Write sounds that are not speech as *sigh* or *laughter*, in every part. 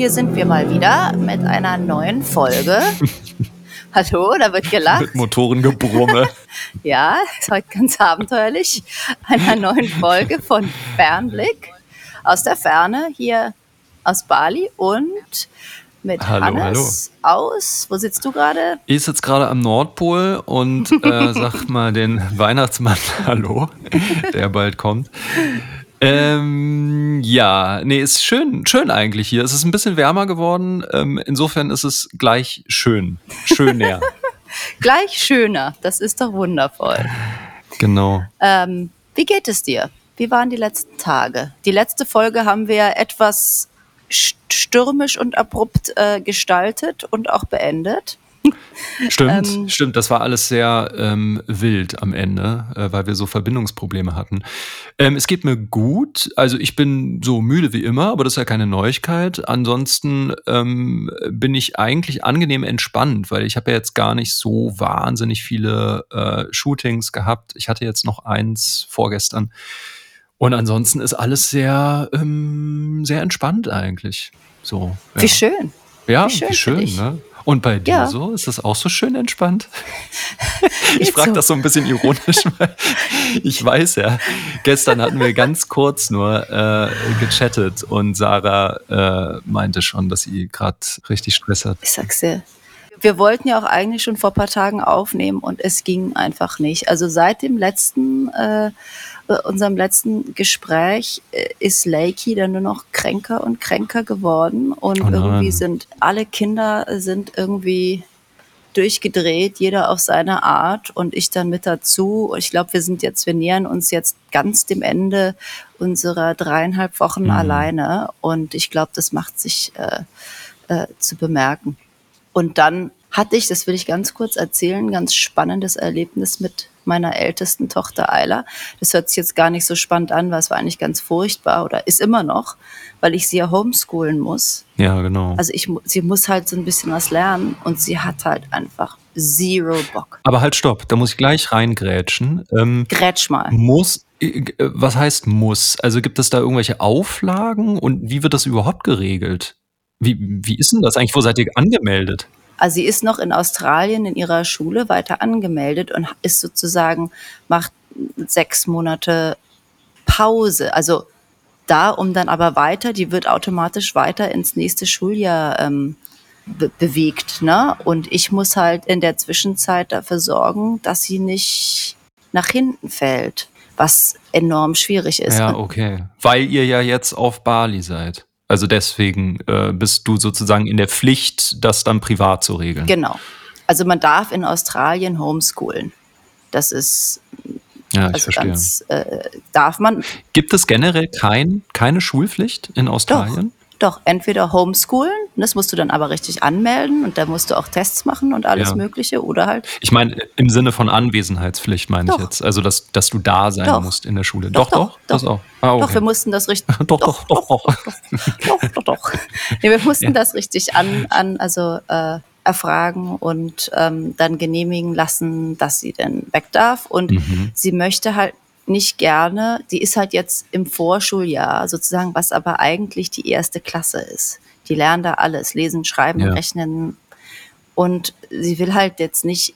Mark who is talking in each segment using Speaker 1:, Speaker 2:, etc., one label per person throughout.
Speaker 1: Hallo, hier sind wir mal wieder mit einer neuen Folge. *laughs* Hallo, da wird gelacht.
Speaker 2: Mit Motorengebrumme. *laughs*
Speaker 1: ja, ist heute ganz abenteuerlich. Einer neuen Folge von Fernblick aus der Ferne hier aus Bali und mit
Speaker 2: Hallo,
Speaker 1: Hannes aus. Wo sitzt du gerade?
Speaker 2: Ich sitze gerade am Nordpol und äh, sag mal den Weihnachtsmann *laughs* Hallo, der bald kommt. Ähm, ja, nee, ist schön, schön eigentlich hier. Es ist ein bisschen wärmer geworden. Ähm, insofern ist es gleich schön. Schöner. *laughs*
Speaker 1: Gleich schöner. Das ist doch wundervoll.
Speaker 2: genau.
Speaker 1: Ähm, wie geht es dir? Wie waren die letzten Tage? Die letzte Folge haben wir etwas st- stürmisch und abrupt äh, gestaltet und auch beendet. *laughs*
Speaker 2: Stimmt,
Speaker 1: Ähm,
Speaker 2: stimmt. Das war alles sehr ähm, wild am Ende, äh, weil wir so Verbindungsprobleme hatten. Ähm, es geht mir gut. Also ich bin so müde wie immer, aber das ist ja keine Neuigkeit. Ansonsten ähm, bin ich eigentlich angenehm entspannt, weil ich habe ja jetzt gar nicht so wahnsinnig viele äh, Shootings gehabt. Ich hatte jetzt noch eins vorgestern. Und ansonsten ist alles sehr, ähm, sehr entspannt eigentlich. So. Ja.
Speaker 1: Wie schön.
Speaker 2: Ja,
Speaker 1: Wie schön
Speaker 2: wie schön, ne? Und bei dir
Speaker 1: Ja.
Speaker 2: so? Ist das auch so schön entspannt? *laughs* ich frage
Speaker 1: so.
Speaker 2: das so ein bisschen ironisch, *laughs* weil ich weiß ja, gestern hatten wir ganz kurz nur äh, gechattet und Sarah äh, meinte schon, dass sie gerade richtig Stress hat.
Speaker 1: Ich sag's dir. Wir wollten ja auch eigentlich schon vor ein paar Tagen aufnehmen und es ging einfach nicht. Also seit dem letzten, äh, unserem letzten Gespräch äh, ist Lakey dann nur noch kränker und kränker geworden und
Speaker 2: Oh
Speaker 1: irgendwie sind alle Kinder sind irgendwie durchgedreht, jeder auf seine Art und ich dann mit dazu. Ich glaube, wir sind jetzt, wir nähern uns jetzt ganz dem Ende unserer dreieinhalb Wochen
Speaker 2: Mhm.
Speaker 1: alleine und ich glaube, das macht sich äh, äh, zu bemerken. Und dann hatte ich, das will ich ganz kurz erzählen, ein ganz spannendes Erlebnis mit meiner ältesten Tochter Ayla. Das hört sich jetzt gar nicht so spannend an, weil es war eigentlich ganz furchtbar oder ist immer noch, weil ich sie ja homeschoolen muss.
Speaker 2: Ja, genau.
Speaker 1: Also ich, sie muss halt so ein bisschen was lernen und sie hat halt einfach zero Bock.
Speaker 2: Aber halt, stopp, da muss ich gleich reingrätschen. Ähm,
Speaker 1: Grätsch mal.
Speaker 2: muss, äh, was heißt muss? Also gibt es da irgendwelche Auflagen und wie wird das überhaupt geregelt? Wie, wie ist denn das eigentlich? Wo seid ihr angemeldet?
Speaker 1: Also sie ist noch in Australien in ihrer Schule weiter angemeldet und ist sozusagen, macht sechs Monate Pause. Also da, um dann aber weiter, die wird automatisch weiter ins nächste Schuljahr ähm, be bewegt. Ne? Und ich muss halt in der Zwischenzeit dafür sorgen, dass sie nicht nach hinten fällt, was enorm schwierig ist.
Speaker 2: Ja, okay. Weil ihr ja jetzt auf Bali seid. Also deswegen äh, bist du sozusagen in der Pflicht, das dann privat zu regeln.
Speaker 1: Genau. Also man darf in Australien homeschoolen. Das ist
Speaker 2: ja, ich
Speaker 1: also
Speaker 2: verstehe.
Speaker 1: ganz äh, darf man
Speaker 2: Gibt es generell kein, keine Schulpflicht in Australien?
Speaker 1: Doch entweder homeschoolen, das musst du dann aber richtig anmelden und da musst du auch Tests machen und alles
Speaker 2: Ja.
Speaker 1: Mögliche oder halt
Speaker 2: Ich meine, im Sinne von Anwesenheitspflicht meine ich
Speaker 1: Doch.
Speaker 2: jetzt. Also, dass, dass du da sein
Speaker 1: Doch.
Speaker 2: musst in der Schule.
Speaker 1: Doch,
Speaker 2: Doch,
Speaker 1: doch,
Speaker 2: doch. Das auch. Ah, okay.
Speaker 1: doch wir mussten das richtig *laughs*
Speaker 2: doch, doch, doch, doch.
Speaker 1: doch doch doch nee, wir mussten
Speaker 2: Ja.
Speaker 1: das richtig an an also äh, erfragen und ähm, dann genehmigen lassen, dass sie denn weg darf und
Speaker 2: Mhm.
Speaker 1: sie möchte halt nicht gerne, die ist halt jetzt im Vorschuljahr sozusagen, was aber eigentlich die erste Klasse ist. Die lernen da alles, lesen, schreiben,
Speaker 2: Ja.
Speaker 1: rechnen und sie will halt jetzt nicht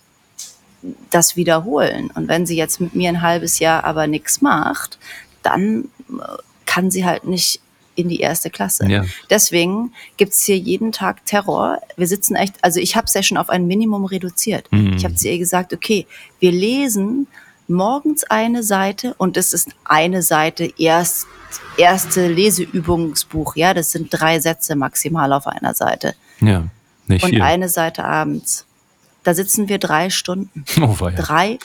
Speaker 1: das wiederholen. Und wenn sie jetzt mit mir ein halbes Jahr aber nichts macht, dann äh, kann sie halt nicht in die erste Klasse.
Speaker 2: Ja.
Speaker 1: Deswegen gibt's hier jeden Tag Terror. Wir sitzen echt, also ich habe es ja schon auf ein Minimum reduziert.
Speaker 2: Mhm.
Speaker 1: Ich habe zu ihr gesagt, okay, wir lesen morgens eine Seite und es ist eine Seite erst, erste Leseübungsbuch. Ja, das sind drei Sätze maximal auf einer Seite.
Speaker 2: Ja, nicht
Speaker 1: Und
Speaker 2: viel.
Speaker 1: eine Seite abends. Da sitzen wir drei Stunden. *laughs*
Speaker 2: oh, weia.
Speaker 1: Drei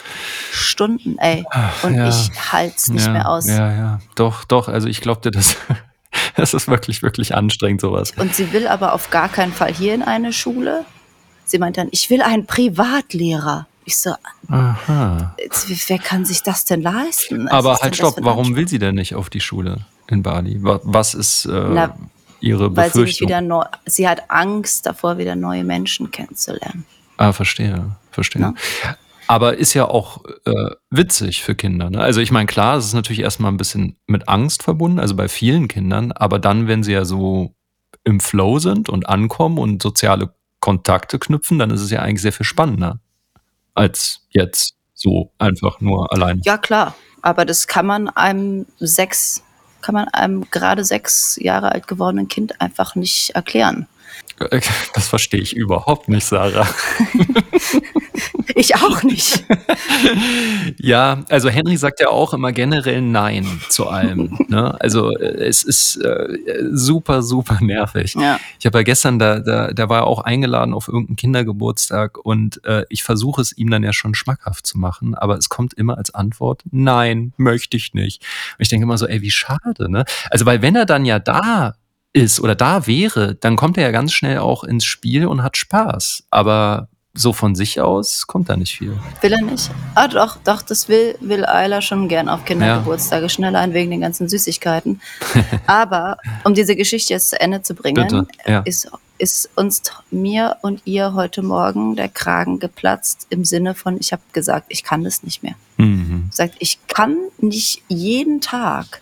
Speaker 1: Stunden, ey. Und
Speaker 2: ja.
Speaker 1: ich halt's nicht
Speaker 2: ja,
Speaker 1: mehr aus.
Speaker 2: Ja, ja. Doch, doch. Also ich glaube dir, das, *laughs* das ist wirklich, wirklich anstrengend, sowas.
Speaker 1: Und sie will aber auf gar keinen Fall hier in eine Schule. Sie meint dann, ich will einen Privatlehrer. Ich so,
Speaker 2: Aha.
Speaker 1: wer kann sich das denn leisten? Was
Speaker 2: Aber halt stopp, warum will sie denn nicht auf die Schule in Bali? Wa- Was ist äh,
Speaker 1: Na,
Speaker 2: ihre
Speaker 1: Weil sie
Speaker 2: Befürchtung?
Speaker 1: wieder neu, sie hat Angst davor, wieder neue Menschen kennenzulernen.
Speaker 2: ah, verstehe, verstehe.
Speaker 1: Ja.
Speaker 2: Aber ist ja auch äh, witzig für Kinder. Ne? Also ich meine, klar, es ist natürlich erstmal ein bisschen mit Angst verbunden, also bei vielen Kindern, aber dann, wenn sie ja so im Flow sind und ankommen und soziale Kontakte knüpfen, dann ist es ja eigentlich sehr viel spannender als jetzt so einfach nur allein.
Speaker 1: Ja, klar. Aber das kann man einem sechs, kann man einem gerade sechs Jahre alt gewordenen Kind einfach nicht erklären. *laughs*
Speaker 2: Das verstehe ich überhaupt nicht, Sarah. *laughs*
Speaker 1: Ich auch nicht.
Speaker 2: ja, also Henry sagt ja auch immer generell Nein zu allem. *laughs* Ne? Also äh, es ist äh, super, super nervig. Ja. Ich habe ja gestern, da, da, da war er auch eingeladen auf irgendeinen Kindergeburtstag und äh, ich versuche es ihm dann ja schon schmackhaft zu machen, aber es kommt immer als Antwort, nein, möchte ich nicht. Und ich denke immer so, ey, wie schade, ne? Also, weil wenn er dann ja da ist oder da wäre, dann kommt er ja ganz schnell auch ins Spiel und hat Spaß. Aber so von sich aus kommt da nicht viel.
Speaker 1: Will er nicht? Ah, doch, doch, das will, will Ayla schon gern auf Kindergeburtstage ja. schnell ein wegen den ganzen Süßigkeiten. *laughs* Aber um diese Geschichte jetzt zu Ende zu bringen, ja. ist, ist uns, mir und ihr heute Morgen der Kragen geplatzt im Sinne von, ich habe gesagt, ich kann das nicht mehr. Mhm. Sagt, ich kann nicht jeden Tag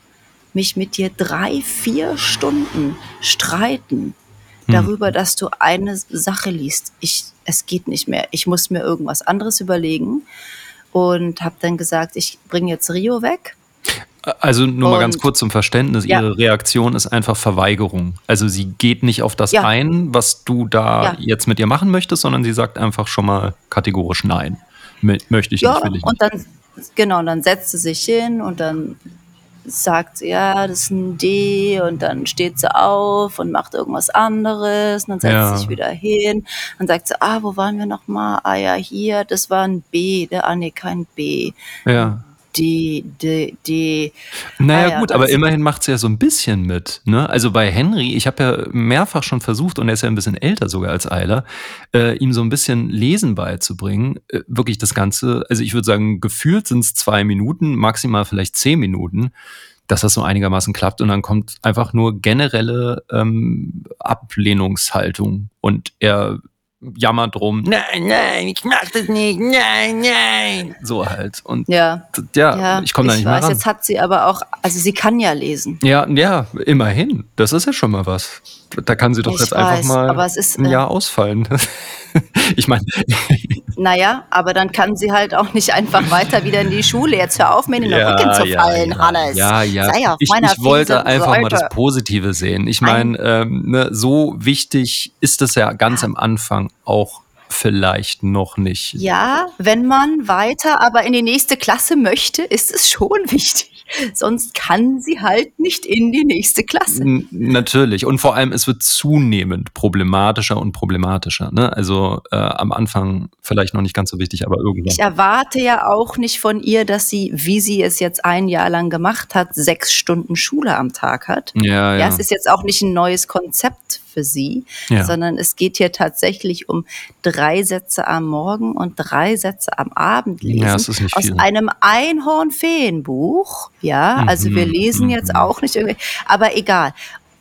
Speaker 1: mich mit dir drei, vier Stunden streiten hm. darüber, dass du eine Sache liest. Ich, es geht nicht mehr. Ich muss mir irgendwas anderes überlegen und habe dann gesagt, ich bringe jetzt Rio weg.
Speaker 2: Also nur und, mal ganz kurz zum Verständnis, ja. Ihre Reaktion ist einfach Verweigerung. Also sie geht nicht auf das ja. ein, was du da ja. jetzt mit ihr machen möchtest, sondern sie sagt einfach schon mal kategorisch Nein. Möchte ich nicht, will ich nicht.
Speaker 1: Und dann, genau, und dann setzt sie sich hin und dann sagt sie, ja, das ist ein D und dann steht sie auf und macht irgendwas anderes und dann setzt ja. sie sich wieder hin und sagt sie, ah, wo waren wir nochmal? Ah ja, hier, das war ein B, der, ah nee, kein B.
Speaker 2: Ja.
Speaker 1: D, D, D.
Speaker 2: Naja, ah, ja, gut, aber immerhin macht sie ja so ein bisschen mit. Ne? Also bei Henry, ich habe ja mehrfach schon versucht, und er ist ja ein bisschen älter sogar als Eiler, äh, ihm so ein bisschen Lesen beizubringen. Äh, wirklich das Ganze, also ich würde sagen, gefühlt sind es zwei Minuten, maximal vielleicht zehn Minuten dass das so einigermaßen klappt und dann kommt einfach nur generelle ähm, Ablehnungshaltung und er jammert drum, nein, nein, ich mach das nicht, nein, nein. So halt. Und
Speaker 1: ja,
Speaker 2: ja, ja ich komme da nicht weiß, mehr ran.
Speaker 1: Jetzt hat sie aber auch, also sie kann ja lesen.
Speaker 2: Ja, ja, immerhin. Das ist ja schon mal was. Da kann sie doch ich jetzt weiß, einfach mal ist, ein äh, Jahr ausfallen. *laughs* ich meine. *laughs*
Speaker 1: Naja, aber dann kann sie halt auch nicht einfach weiter wieder in die Schule. Jetzt hör auf, mir in den ja, Rücken zu ja, fallen,
Speaker 2: ja,
Speaker 1: Hannes.
Speaker 2: Ja, ja. Sei auf ich, meiner ich wollte einfach Seite. mal das Positive sehen. Ich meine, ähm, ne, so wichtig ist es ja ganz am Anfang auch vielleicht noch nicht.
Speaker 1: Ja, wenn man weiter aber in die nächste Klasse möchte, ist es schon *laughs* wichtig. Sonst kann sie halt nicht in die nächste Klasse. N
Speaker 2: natürlich. Und vor allem, es wird zunehmend problematischer und problematischer. Ne? Also äh, am Anfang vielleicht noch nicht ganz so wichtig, aber irgendwann.
Speaker 1: Ich erwarte ja auch nicht von ihr, dass sie, wie sie es jetzt ein Jahr lang gemacht hat, sechs Stunden Schule am Tag hat.
Speaker 2: Ja, ja.
Speaker 1: ja es ist jetzt auch nicht ein neues Konzept für sie, ja. sondern es geht hier tatsächlich um drei Sätze am Morgen und drei Sätze am Abend lesen. Ja,
Speaker 2: das ist nicht
Speaker 1: viel. Aus einem Einhornfeenbuch. Ja, also wir mhm, lesen jetzt mhm. auch nicht irgendwie, aber egal.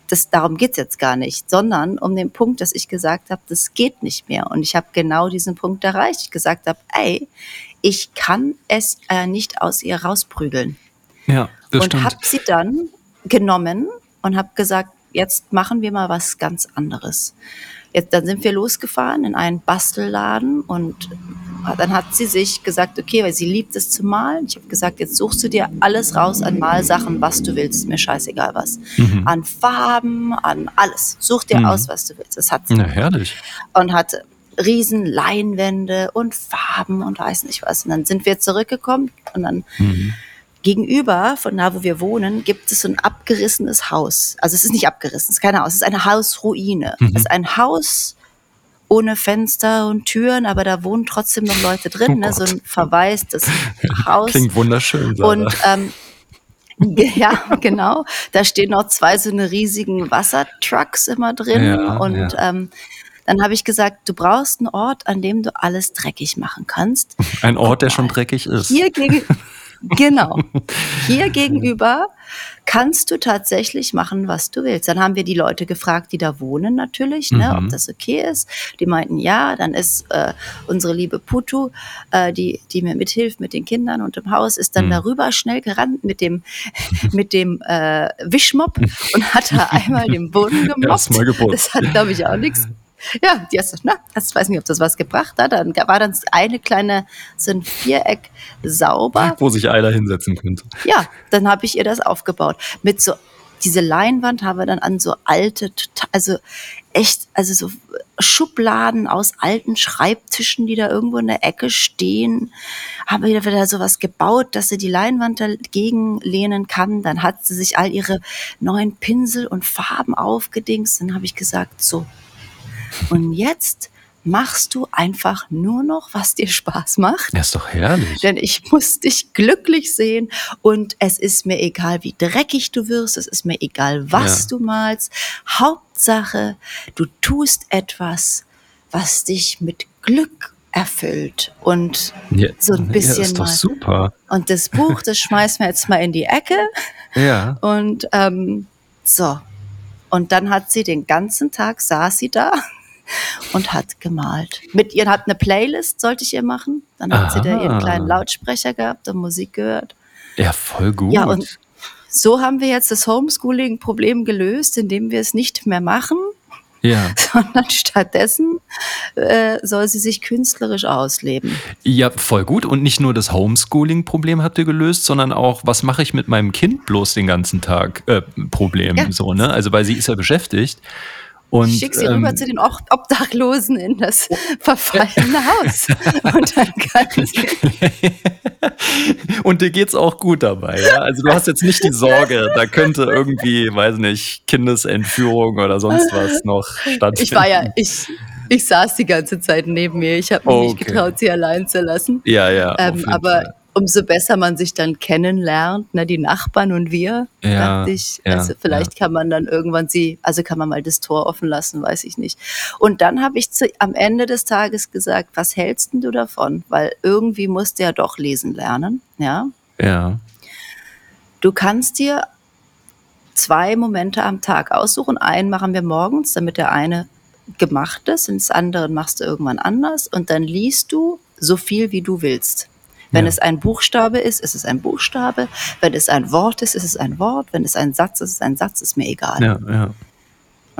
Speaker 1: Das, darum geht's jetzt gar nicht, sondern um den Punkt, dass ich gesagt habe, das geht nicht mehr. Und ich habe genau diesen Punkt erreicht. Ich gesagt habe, ey, ich kann es äh, nicht aus ihr rausprügeln.
Speaker 2: Ja,
Speaker 1: das und habe sie dann genommen und habe gesagt, jetzt machen wir mal was ganz anderes. Jetzt, dann sind wir losgefahren in einen Bastelladen und dann hat sie sich gesagt, okay, weil sie liebt es zu malen. Ich habe gesagt, jetzt suchst du dir alles raus an Malsachen, was du willst, mir scheißegal was. Mhm. An Farben, an alles. Such dir mhm. aus, was du willst. Das hat sie.
Speaker 2: Na, herrlich.
Speaker 1: Und hatte riesen Leinwände und Farben und weiß nicht was. Und dann sind wir zurückgekommen und dann mhm Gegenüber von da, wo wir wohnen, gibt es so ein abgerissenes Haus. Also es ist nicht abgerissen, es ist kein Haus, es ist eine Hausruine. Mhm. Es ist ein Haus ohne Fenster und Türen, aber da wohnen trotzdem noch Leute drin, oh ne? so ein verwaistes *laughs* Haus.
Speaker 2: Klingt wunderschön.
Speaker 1: Sarah. Und ähm, *laughs* ja, genau. Da stehen noch zwei so eine riesigen Wassertrucks immer drin. Ja, und ja. Ähm, dann habe ich gesagt, du brauchst einen Ort, an dem du alles dreckig machen kannst.
Speaker 2: Ein Ort, der schon dreckig ist.
Speaker 1: Hier, gegen, *laughs* Genau. *laughs* Hier gegenüber kannst du tatsächlich machen, was du willst. Dann haben wir die Leute gefragt, die da wohnen natürlich, ne, ob
Speaker 2: Mhm.
Speaker 1: das okay ist. Die meinten ja, dann ist äh, unsere liebe Putu, äh, die, die mir mithilft mit den Kindern und im Haus, ist dann
Speaker 2: Mhm.
Speaker 1: darüber schnell gerannt mit dem, *laughs* mit dem äh, Wischmopp und hat da einmal den Boden *laughs* gemobbt. Das hat, glaube ich, auch nichts. Ja, die hast, na, das weiß nicht, ob das was gebracht hat. Dann war dann eine kleine, so ein Viereck sauber.
Speaker 2: Wo sich einer hinsetzen könnte.
Speaker 1: Ja, dann habe ich ihr das aufgebaut. Mit so, diese Leinwand haben wir dann an so alte, tota- also echt, also so Schubladen aus alten Schreibtischen, die da irgendwo in der Ecke stehen, haben wir wieder sowas gebaut, dass sie die Leinwand dagegen lehnen kann. Dann hat sie sich all ihre neuen Pinsel und Farben aufgedingst. Dann habe ich gesagt, so, und jetzt machst du einfach nur noch, was dir Spaß macht.
Speaker 2: Ja, ist doch herrlich.
Speaker 1: Denn ich muss dich glücklich sehen und es ist mir egal, wie dreckig du wirst, es ist mir egal, was
Speaker 2: Ja.
Speaker 1: du malst. Hauptsache, du tust etwas, was dich mit Glück erfüllt. Und
Speaker 2: Ja,
Speaker 1: so ein
Speaker 2: ja,
Speaker 1: bisschen
Speaker 2: ist doch
Speaker 1: mal.
Speaker 2: super.
Speaker 1: Und das Buch, das schmeißen wir jetzt mal in die Ecke.
Speaker 2: Ja.
Speaker 1: Und ähm, so. Und dann hat sie den ganzen Tag, saß sie da und hat gemalt. Mit ihr hat eine Playlist, sollte ich ihr machen. Dann hat sie da ihren
Speaker 2: Aha.
Speaker 1: kleinen Lautsprecher gehabt und Musik gehört.
Speaker 2: Ja, voll gut.
Speaker 1: Ja, und so haben wir jetzt das Homeschooling-Problem gelöst, indem wir es nicht mehr machen,
Speaker 2: ja. *laughs*
Speaker 1: sondern stattdessen äh, soll sie sich künstlerisch ausleben.
Speaker 2: Ja, voll gut. Und nicht nur das Homeschooling-Problem habt ihr gelöst, sondern auch, was mache ich mit meinem Kind bloß den ganzen Tag? Äh, Problem.
Speaker 1: Ja.
Speaker 2: So, ne? Also, weil sie ist ja beschäftigt. Und,
Speaker 1: Ich schicke sie
Speaker 2: ähm,
Speaker 1: rüber zu den Ob- Obdachlosen in das *laughs* verfallene Haus. Und dann kann sie *laughs*
Speaker 2: Und dir geht's auch gut dabei, ja? Also du hast jetzt nicht die Sorge, da könnte irgendwie, weiß nicht, Kindesentführung oder sonst was noch stattfinden.
Speaker 1: Ich war ja, ich, ich saß die ganze Zeit neben mir. Ich habe mich nicht
Speaker 2: Okay.
Speaker 1: getraut, sie allein zu lassen.
Speaker 2: Ja, ja.
Speaker 1: Ähm, aber
Speaker 2: Fall.
Speaker 1: Umso besser man sich dann kennenlernt, ne, die Nachbarn und wir,
Speaker 2: Ja,
Speaker 1: dachte ich,
Speaker 2: ja,
Speaker 1: also vielleicht kann man dann irgendwann sie, also kann man mal das Tor offen lassen, weiß ich nicht. Und dann habe ich zu, am Ende des Tages gesagt, was hältst denn du davon? Weil irgendwie musst du ja doch lesen lernen, ja.
Speaker 2: Ja.
Speaker 1: Du kannst dir zwei Momente am Tag aussuchen. Einen machen wir morgens, damit der eine gemacht ist, und das andere machst du irgendwann anders. Und dann liest du so viel, wie du willst. Wenn
Speaker 2: Ja.
Speaker 1: es ein Buchstabe ist, ist es ein Buchstabe. Wenn es ein Wort ist, ist es ein Wort. Wenn es ein Satz ist, ist es ein Satz, ist mir egal.
Speaker 2: Ja, ja.
Speaker 1: Und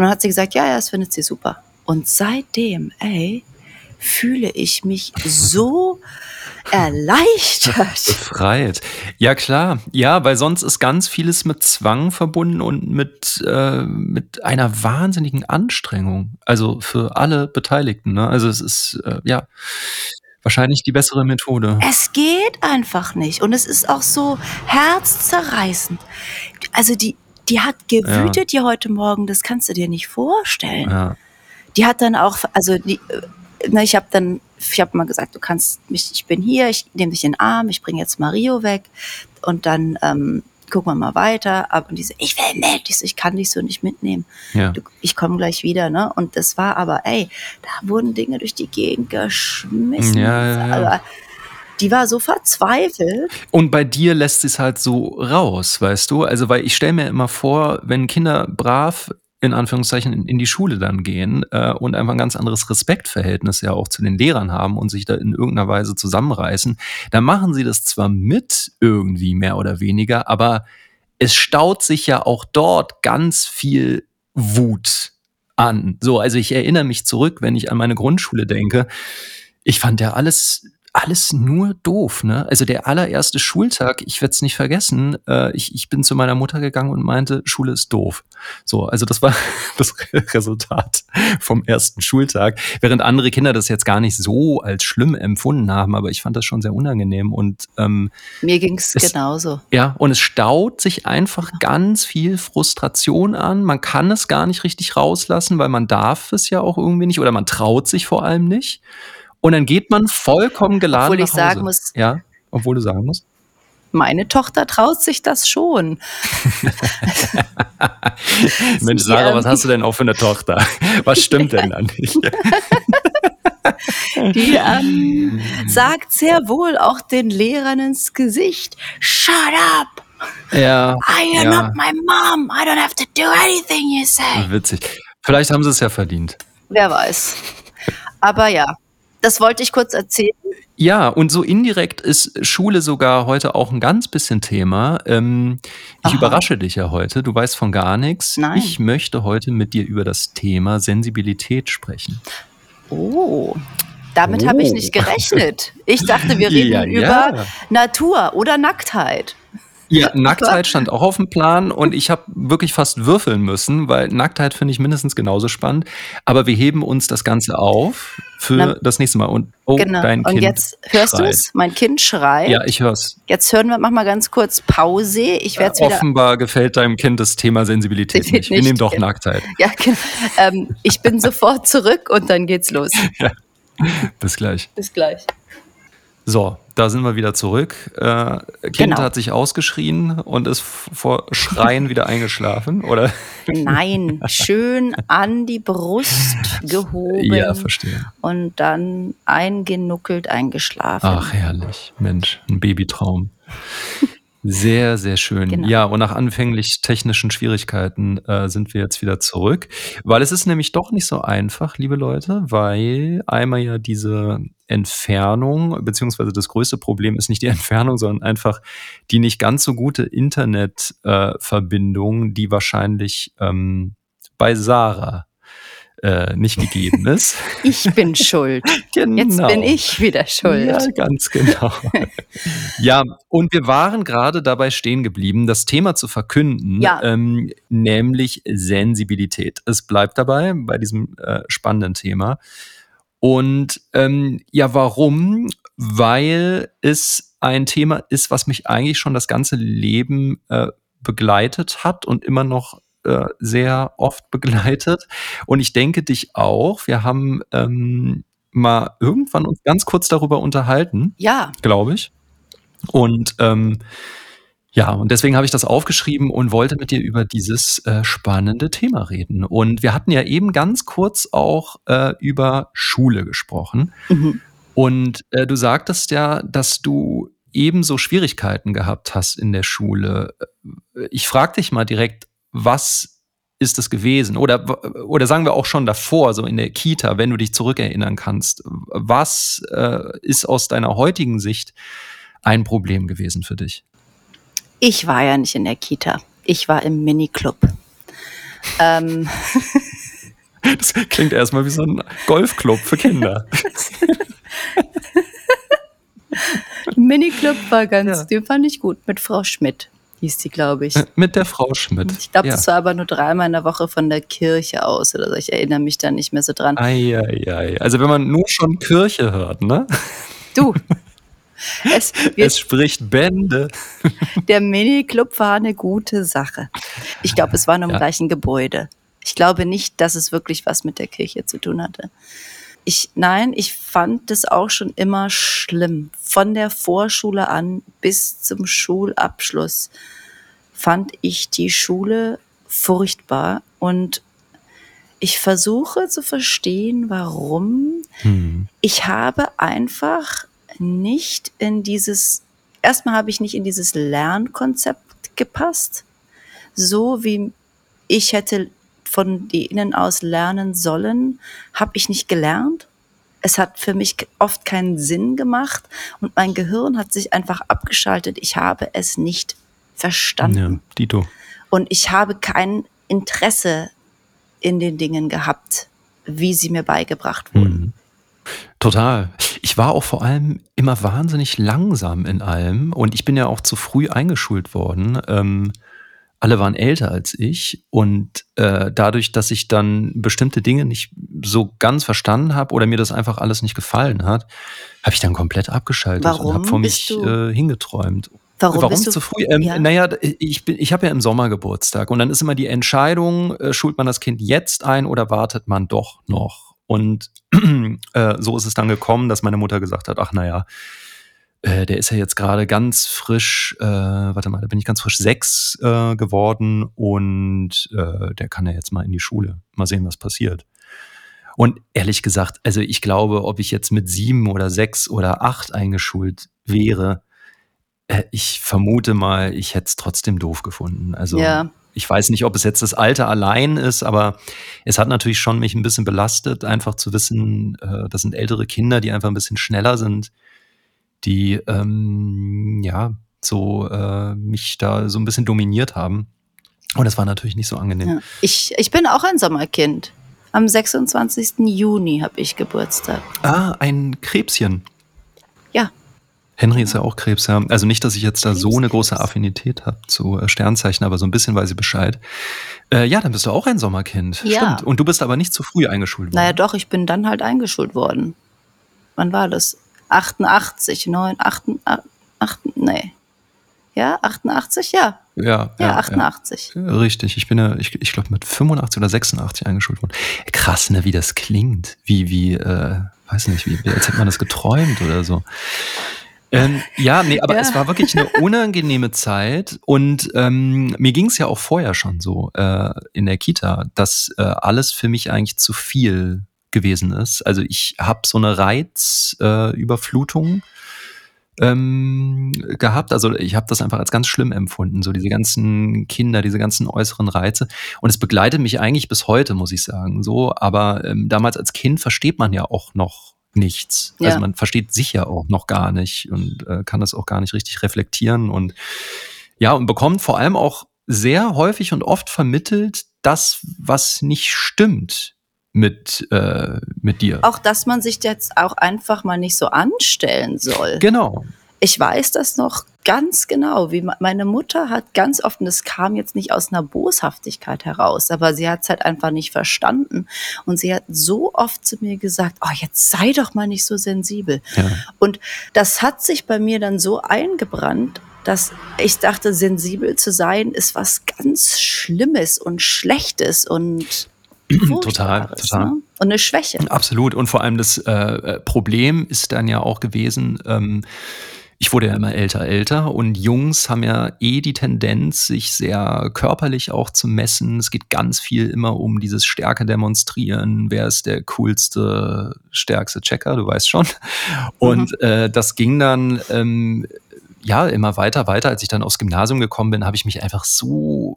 Speaker 1: dann hat sie gesagt, ja, ja, das findet sie super. Und seitdem, ey, fühle ich mich so *laughs* erleichtert.
Speaker 2: Befreit. Ja, klar. Ja, weil sonst ist ganz vieles mit Zwang verbunden und mit, äh, mit einer wahnsinnigen Anstrengung. Also für alle Beteiligten. Ne? Also es ist, äh, ja, wahrscheinlich die bessere Methode.
Speaker 1: Es geht einfach nicht. Und es ist auch so herzzerreißend. Also die, die hat gewütet hier heute Morgen, das kannst du dir nicht vorstellen.
Speaker 2: Ja.
Speaker 1: Die hat dann auch, also die, äh, na, ich habe dann, ich habe mal gesagt, du kannst mich, ich bin hier, ich nehme dich in den Arm, ich bringe jetzt Mario weg und dann ähm, gucken wir mal weiter. Aber und die so, ich will mit, ich, so, ich kann dich so nicht mitnehmen.
Speaker 2: Ja.
Speaker 1: Du, ich komme gleich wieder, ne? Und das war aber, ey, da wurden Dinge durch die Gegend geschmissen.
Speaker 2: Ja, ja, ja.
Speaker 1: Aber die war so verzweifelt.
Speaker 2: Und bei dir lässt es halt so raus, weißt du? Also, weil ich stelle mir immer vor, wenn Kinder brav in Anführungszeichen in, in die Schule dann gehen äh, und einfach ein ganz anderes Respektverhältnis ja auch zu den Lehrern haben und sich da in irgendeiner Weise zusammenreißen, dann machen sie das zwar mit irgendwie mehr oder weniger, aber es staut sich ja auch dort ganz viel Wut an. So, also ich erinnere mich zurück, wenn ich an meine Grundschule denke. Ich fand ja alles alles nur doof, ne? Also der allererste Schultag, ich werde es nicht vergessen, äh, ich, ich bin zu meiner Mutter gegangen und meinte, Schule ist doof. So, also das war *laughs* das Resultat vom ersten Schultag, während andere Kinder das jetzt gar nicht so als schlimm empfunden haben, aber ich fand das schon sehr unangenehm und ähm,
Speaker 1: Mir ging's
Speaker 2: Es-
Speaker 1: genauso.
Speaker 2: ja, und es staut sich einfach ganz viel Frustration an. Man kann es gar nicht richtig rauslassen, weil man darf es ja auch irgendwie nicht oder man traut sich vor allem nicht. Und dann geht man vollkommen geladen
Speaker 1: Obwohl ich
Speaker 2: nach Hause.
Speaker 1: sagen muss-
Speaker 2: ja, obwohl du sagen musst.
Speaker 1: Meine Tochter traut sich das schon. *laughs*
Speaker 2: Mensch, Sarah,
Speaker 1: ähm,
Speaker 2: was hast du denn auch für eine Tochter? Was stimmt denn da nicht? *laughs*
Speaker 1: die ähm, *laughs* sagt sehr wohl auch den Lehrern ins Gesicht, shut up!
Speaker 2: Ja.
Speaker 1: I am
Speaker 2: ja.
Speaker 1: not my mom. I don't have to do anything you say.
Speaker 2: Witzig. Vielleicht haben sie es ja verdient.
Speaker 1: Wer weiß. Aber ja, das wollte ich kurz erzählen.
Speaker 2: Ja, und so indirekt ist Schule sogar heute auch ein ganz bisschen Thema. Ähm, ich
Speaker 1: Aha.
Speaker 2: überrasche dich ja heute. Du weißt von gar nichts.
Speaker 1: Nein.
Speaker 2: Ich möchte heute mit dir über das Thema Sensibilität sprechen.
Speaker 1: Oh, damit habe ich
Speaker 2: Oh.
Speaker 1: nicht gerechnet. Ich dachte, wir *laughs* reden
Speaker 2: Ja,
Speaker 1: über
Speaker 2: ja.
Speaker 1: Natur oder Nacktheit.
Speaker 2: Ja, *laughs* Nacktheit stand auch auf dem Plan und ich habe wirklich fast würfeln müssen, weil Nacktheit finde ich mindestens genauso spannend. Aber wir heben uns das Ganze auf für
Speaker 1: Na,
Speaker 2: das nächste Mal. Und oh,
Speaker 1: genau.
Speaker 2: dein
Speaker 1: Und
Speaker 2: Kind
Speaker 1: jetzt hörst du es? Mein Kind schreit.
Speaker 2: Ja, ich hör's.
Speaker 1: Jetzt hören wir, mach mal ganz kurz Pause. Ich werde es wieder.
Speaker 2: Offenbar gefällt deinem Kind das Thema Sensibilität
Speaker 1: Nicht,
Speaker 2: nicht. Wir nehmen doch
Speaker 1: ja.
Speaker 2: Nacktheit. *laughs*
Speaker 1: Ja, genau. ähm, ich bin sofort zurück und dann geht's los. *laughs*
Speaker 2: Bis gleich.
Speaker 1: Bis gleich.
Speaker 2: So, da sind wir wieder zurück. Äh, Kind
Speaker 1: Genau.
Speaker 2: hat sich ausgeschrien und ist vor Schreien wieder eingeschlafen, oder?
Speaker 1: Nein, *laughs* schön an die Brust *laughs* gehoben
Speaker 2: Ja, verstehe.
Speaker 1: und dann eingenuckelt eingeschlafen.
Speaker 2: Ach, herrlich. Mensch, ein Babytraum. *laughs* Sehr, sehr schön.
Speaker 1: Genau.
Speaker 2: Ja, und nach anfänglich technischen Schwierigkeiten äh, sind wir jetzt wieder zurück, weil es ist nämlich doch nicht so einfach, liebe Leute, weil einmal ja diese Entfernung, beziehungsweise das größte Problem ist nicht die *laughs* Entfernung, sondern einfach die nicht ganz so gute Internetverbindung, äh, die wahrscheinlich ähm, bei Sarah äh, nicht gegeben ist. *laughs*
Speaker 1: Ich bin schuld.
Speaker 2: genau.
Speaker 1: Jetzt bin ich wieder schuld.
Speaker 2: Ja, ganz genau. ja, und wir waren gerade dabei stehen geblieben, das Thema zu verkünden,
Speaker 1: Ja.
Speaker 2: ähm, nämlich Sensibilität. Es bleibt dabei bei diesem äh, spannenden Thema. Und ähm, ja, warum? Weil es ein Thema ist, was mich eigentlich schon das ganze Leben äh, begleitet hat und immer noch äh, sehr oft *laughs* begleitet. Und ich denke dich auch. Wir haben ähm, mal irgendwann uns ganz kurz darüber unterhalten,
Speaker 1: Ja,
Speaker 2: glaube ich. Und ähm, ja, und deswegen habe ich das aufgeschrieben und wollte mit dir über dieses äh, spannende Thema reden. Und wir hatten ja eben ganz kurz auch äh, über Schule gesprochen.
Speaker 1: mhm.
Speaker 2: Und äh, du sagtest ja, dass du ebenso Schwierigkeiten gehabt hast in der Schule. Äh, Ich frage dich mal direkt, was ist es gewesen? Oder, oder sagen wir auch schon davor, so in der Kita, wenn du dich zurückerinnern kannst. Was äh, ist aus deiner heutigen Sicht ein Problem gewesen für dich?
Speaker 1: ich war ja nicht in der Kita. Ich war im Miniclub. Ähm, *laughs*
Speaker 2: Das klingt erstmal wie so ein Golfclub für Kinder. *laughs*
Speaker 1: Miniclub war ganz,
Speaker 2: Ja.
Speaker 1: den fand ich gut. Mit Frau Schmidt hieß die, glaube ich.
Speaker 2: Mit der Frau Schmidt.
Speaker 1: Ich glaube,
Speaker 2: ja.
Speaker 1: das war aber nur dreimal in der Woche von der Kirche aus oder so. Ich erinnere mich da nicht mehr so dran.
Speaker 2: Ei, ei, ei. Also wenn man nur schon Kirche hört, ne?
Speaker 1: Du, *laughs* es,
Speaker 2: Es spricht Bände.
Speaker 1: der Miniclub war eine gute Sache. Ich glaube, es war nur im
Speaker 2: Ja.
Speaker 1: gleichen Gebäude. Ich glaube nicht, dass es wirklich was mit der Kirche zu tun hatte. Ich, nein, ich fand das auch schon immer schlimm. Von der Vorschule an bis zum Schulabschluss fand ich die Schule furchtbar und ich versuche zu verstehen, warum
Speaker 2: Hm.
Speaker 1: ich habe einfach nicht in dieses, erstmal habe ich nicht in dieses Lernkonzept gepasst, so wie ich hätte von innen aus lernen sollen, habe ich nicht gelernt. Es hat für mich oft keinen Sinn gemacht und mein Gehirn hat sich einfach abgeschaltet. Ich habe es nicht verstanden.
Speaker 2: Ja, Dito.
Speaker 1: Und ich habe kein Interesse in den Dingen gehabt, wie sie mir beigebracht wurden.
Speaker 2: Mhm. Total. Ich war auch vor allem immer wahnsinnig langsam in allem und ich bin ja auch zu früh eingeschult worden. Ähm, alle waren älter als ich und äh, dadurch, dass ich dann bestimmte Dinge nicht so ganz verstanden habe oder mir das einfach alles nicht gefallen hat, habe ich dann komplett abgeschaltet und
Speaker 1: Warum
Speaker 2: habe vor mich äh, hingeträumt.
Speaker 1: Warum,
Speaker 2: Warum zu früh? Ähm,
Speaker 1: Ja.
Speaker 2: Naja, ich, bin, ich habe ja im Sommer Geburtstag und dann ist immer die Entscheidung, äh, schult man das Kind jetzt ein oder wartet man doch noch? Und *clears throat* äh, so ist es dann gekommen, dass meine Mutter gesagt hat, ach naja, äh, der ist ja jetzt gerade ganz frisch, äh, warte mal, da bin ich ganz frisch sechs äh, geworden und äh, der kann ja jetzt mal in die Schule. Mal sehen, was passiert. Und ehrlich gesagt, also ich glaube, ob ich jetzt mit sieben oder sechs oder acht eingeschult wäre, äh, ich vermute mal, ich hätte es trotzdem doof gefunden. Also
Speaker 1: Ja.
Speaker 2: ich weiß nicht, ob es jetzt das Alter allein ist, aber es hat natürlich schon mich ein bisschen belastet, einfach zu wissen, äh, das sind ältere Kinder, die einfach ein bisschen schneller sind, die ähm, ja so äh, mich da so ein bisschen dominiert haben. Und das war natürlich nicht so angenehm.
Speaker 1: Ja. Ich, ich bin auch ein Sommerkind. Am 26. Juni habe ich Geburtstag.
Speaker 2: Ah, ein Krebschen.
Speaker 1: Ja.
Speaker 2: Henry ist ja auch Krebs, ja. Also nicht, dass ich jetzt da so eine
Speaker 1: Krebs,
Speaker 2: große
Speaker 1: Krebs.
Speaker 2: Affinität habe zu äh, Sternzeichen, aber so ein bisschen weiß ich Bescheid. Äh, ja, dann bist du auch ein Sommerkind.
Speaker 1: Ja.
Speaker 2: Stimmt. Und du bist aber nicht zu früh eingeschult worden.
Speaker 1: Naja, doch, ich bin dann halt eingeschult worden. Wann war das? 88, 9, 8, 8, nee. Ja, 88, ja.
Speaker 2: Ja,
Speaker 1: Ja, 88.
Speaker 2: Ja. Richtig, ich bin ja, ich, ich glaube mit 85 oder 86 eingeschult worden. Krass, ne, wie das klingt. Wie, wie, äh, weiß nicht, wie, wie als hätte man das geträumt oder so. Ähm, ja, nee, aber
Speaker 1: Ja.
Speaker 2: es war wirklich eine unangenehme Zeit und ähm, mir ging es ja auch vorher schon so äh, in der Kita, dass äh, alles für mich eigentlich zu viel gewesen ist. Also ich habe so eine Reizüberflutung äh, Überflutung, ähm, gehabt. Also ich habe das einfach als ganz schlimm empfunden, so diese ganzen Kinder, diese ganzen äußeren Reize. Und es begleitet mich eigentlich bis heute, muss ich sagen. So, aber ähm, damals als Kind versteht man ja auch noch nichts.
Speaker 1: Ja.
Speaker 2: Also man versteht sich ja auch noch gar nicht und äh, kann das auch gar nicht richtig reflektieren und ja, und bekommt vor allem auch sehr häufig und oft vermittelt das, was nicht stimmt mit, äh, mit dir.
Speaker 1: Auch, dass man sich jetzt auch einfach mal nicht so anstellen soll.
Speaker 2: Genau.
Speaker 1: Ich weiß das noch ganz genau, wie me- meine Mutter hat ganz oft, und das kam jetzt nicht aus einer Boshaftigkeit heraus, aber sie hat es halt einfach nicht verstanden. Und sie hat so oft zu mir gesagt, oh, jetzt sei doch mal nicht so sensibel.
Speaker 2: Ja.
Speaker 1: Und das hat sich bei mir dann so eingebrannt, dass ich dachte, sensibel zu sein ist was ganz Schlimmes und Schlechtes und *clears throat*
Speaker 2: Total, total.
Speaker 1: Ne? Und eine Schwäche.
Speaker 2: Absolut. Und vor allem das äh, Problem ist dann ja auch gewesen, ähm, ich wurde ja immer älter, älter und Jungs haben ja eh die Tendenz, sich sehr körperlich auch zu messen. Es geht ganz viel immer um dieses Stärke demonstrieren. Wer ist der coolste, stärkste Checker? Du weißt schon. Und äh, das ging dann ähm, ja immer weiter, weiter. Als ich dann aufs Gymnasium gekommen bin, habe ich mich einfach so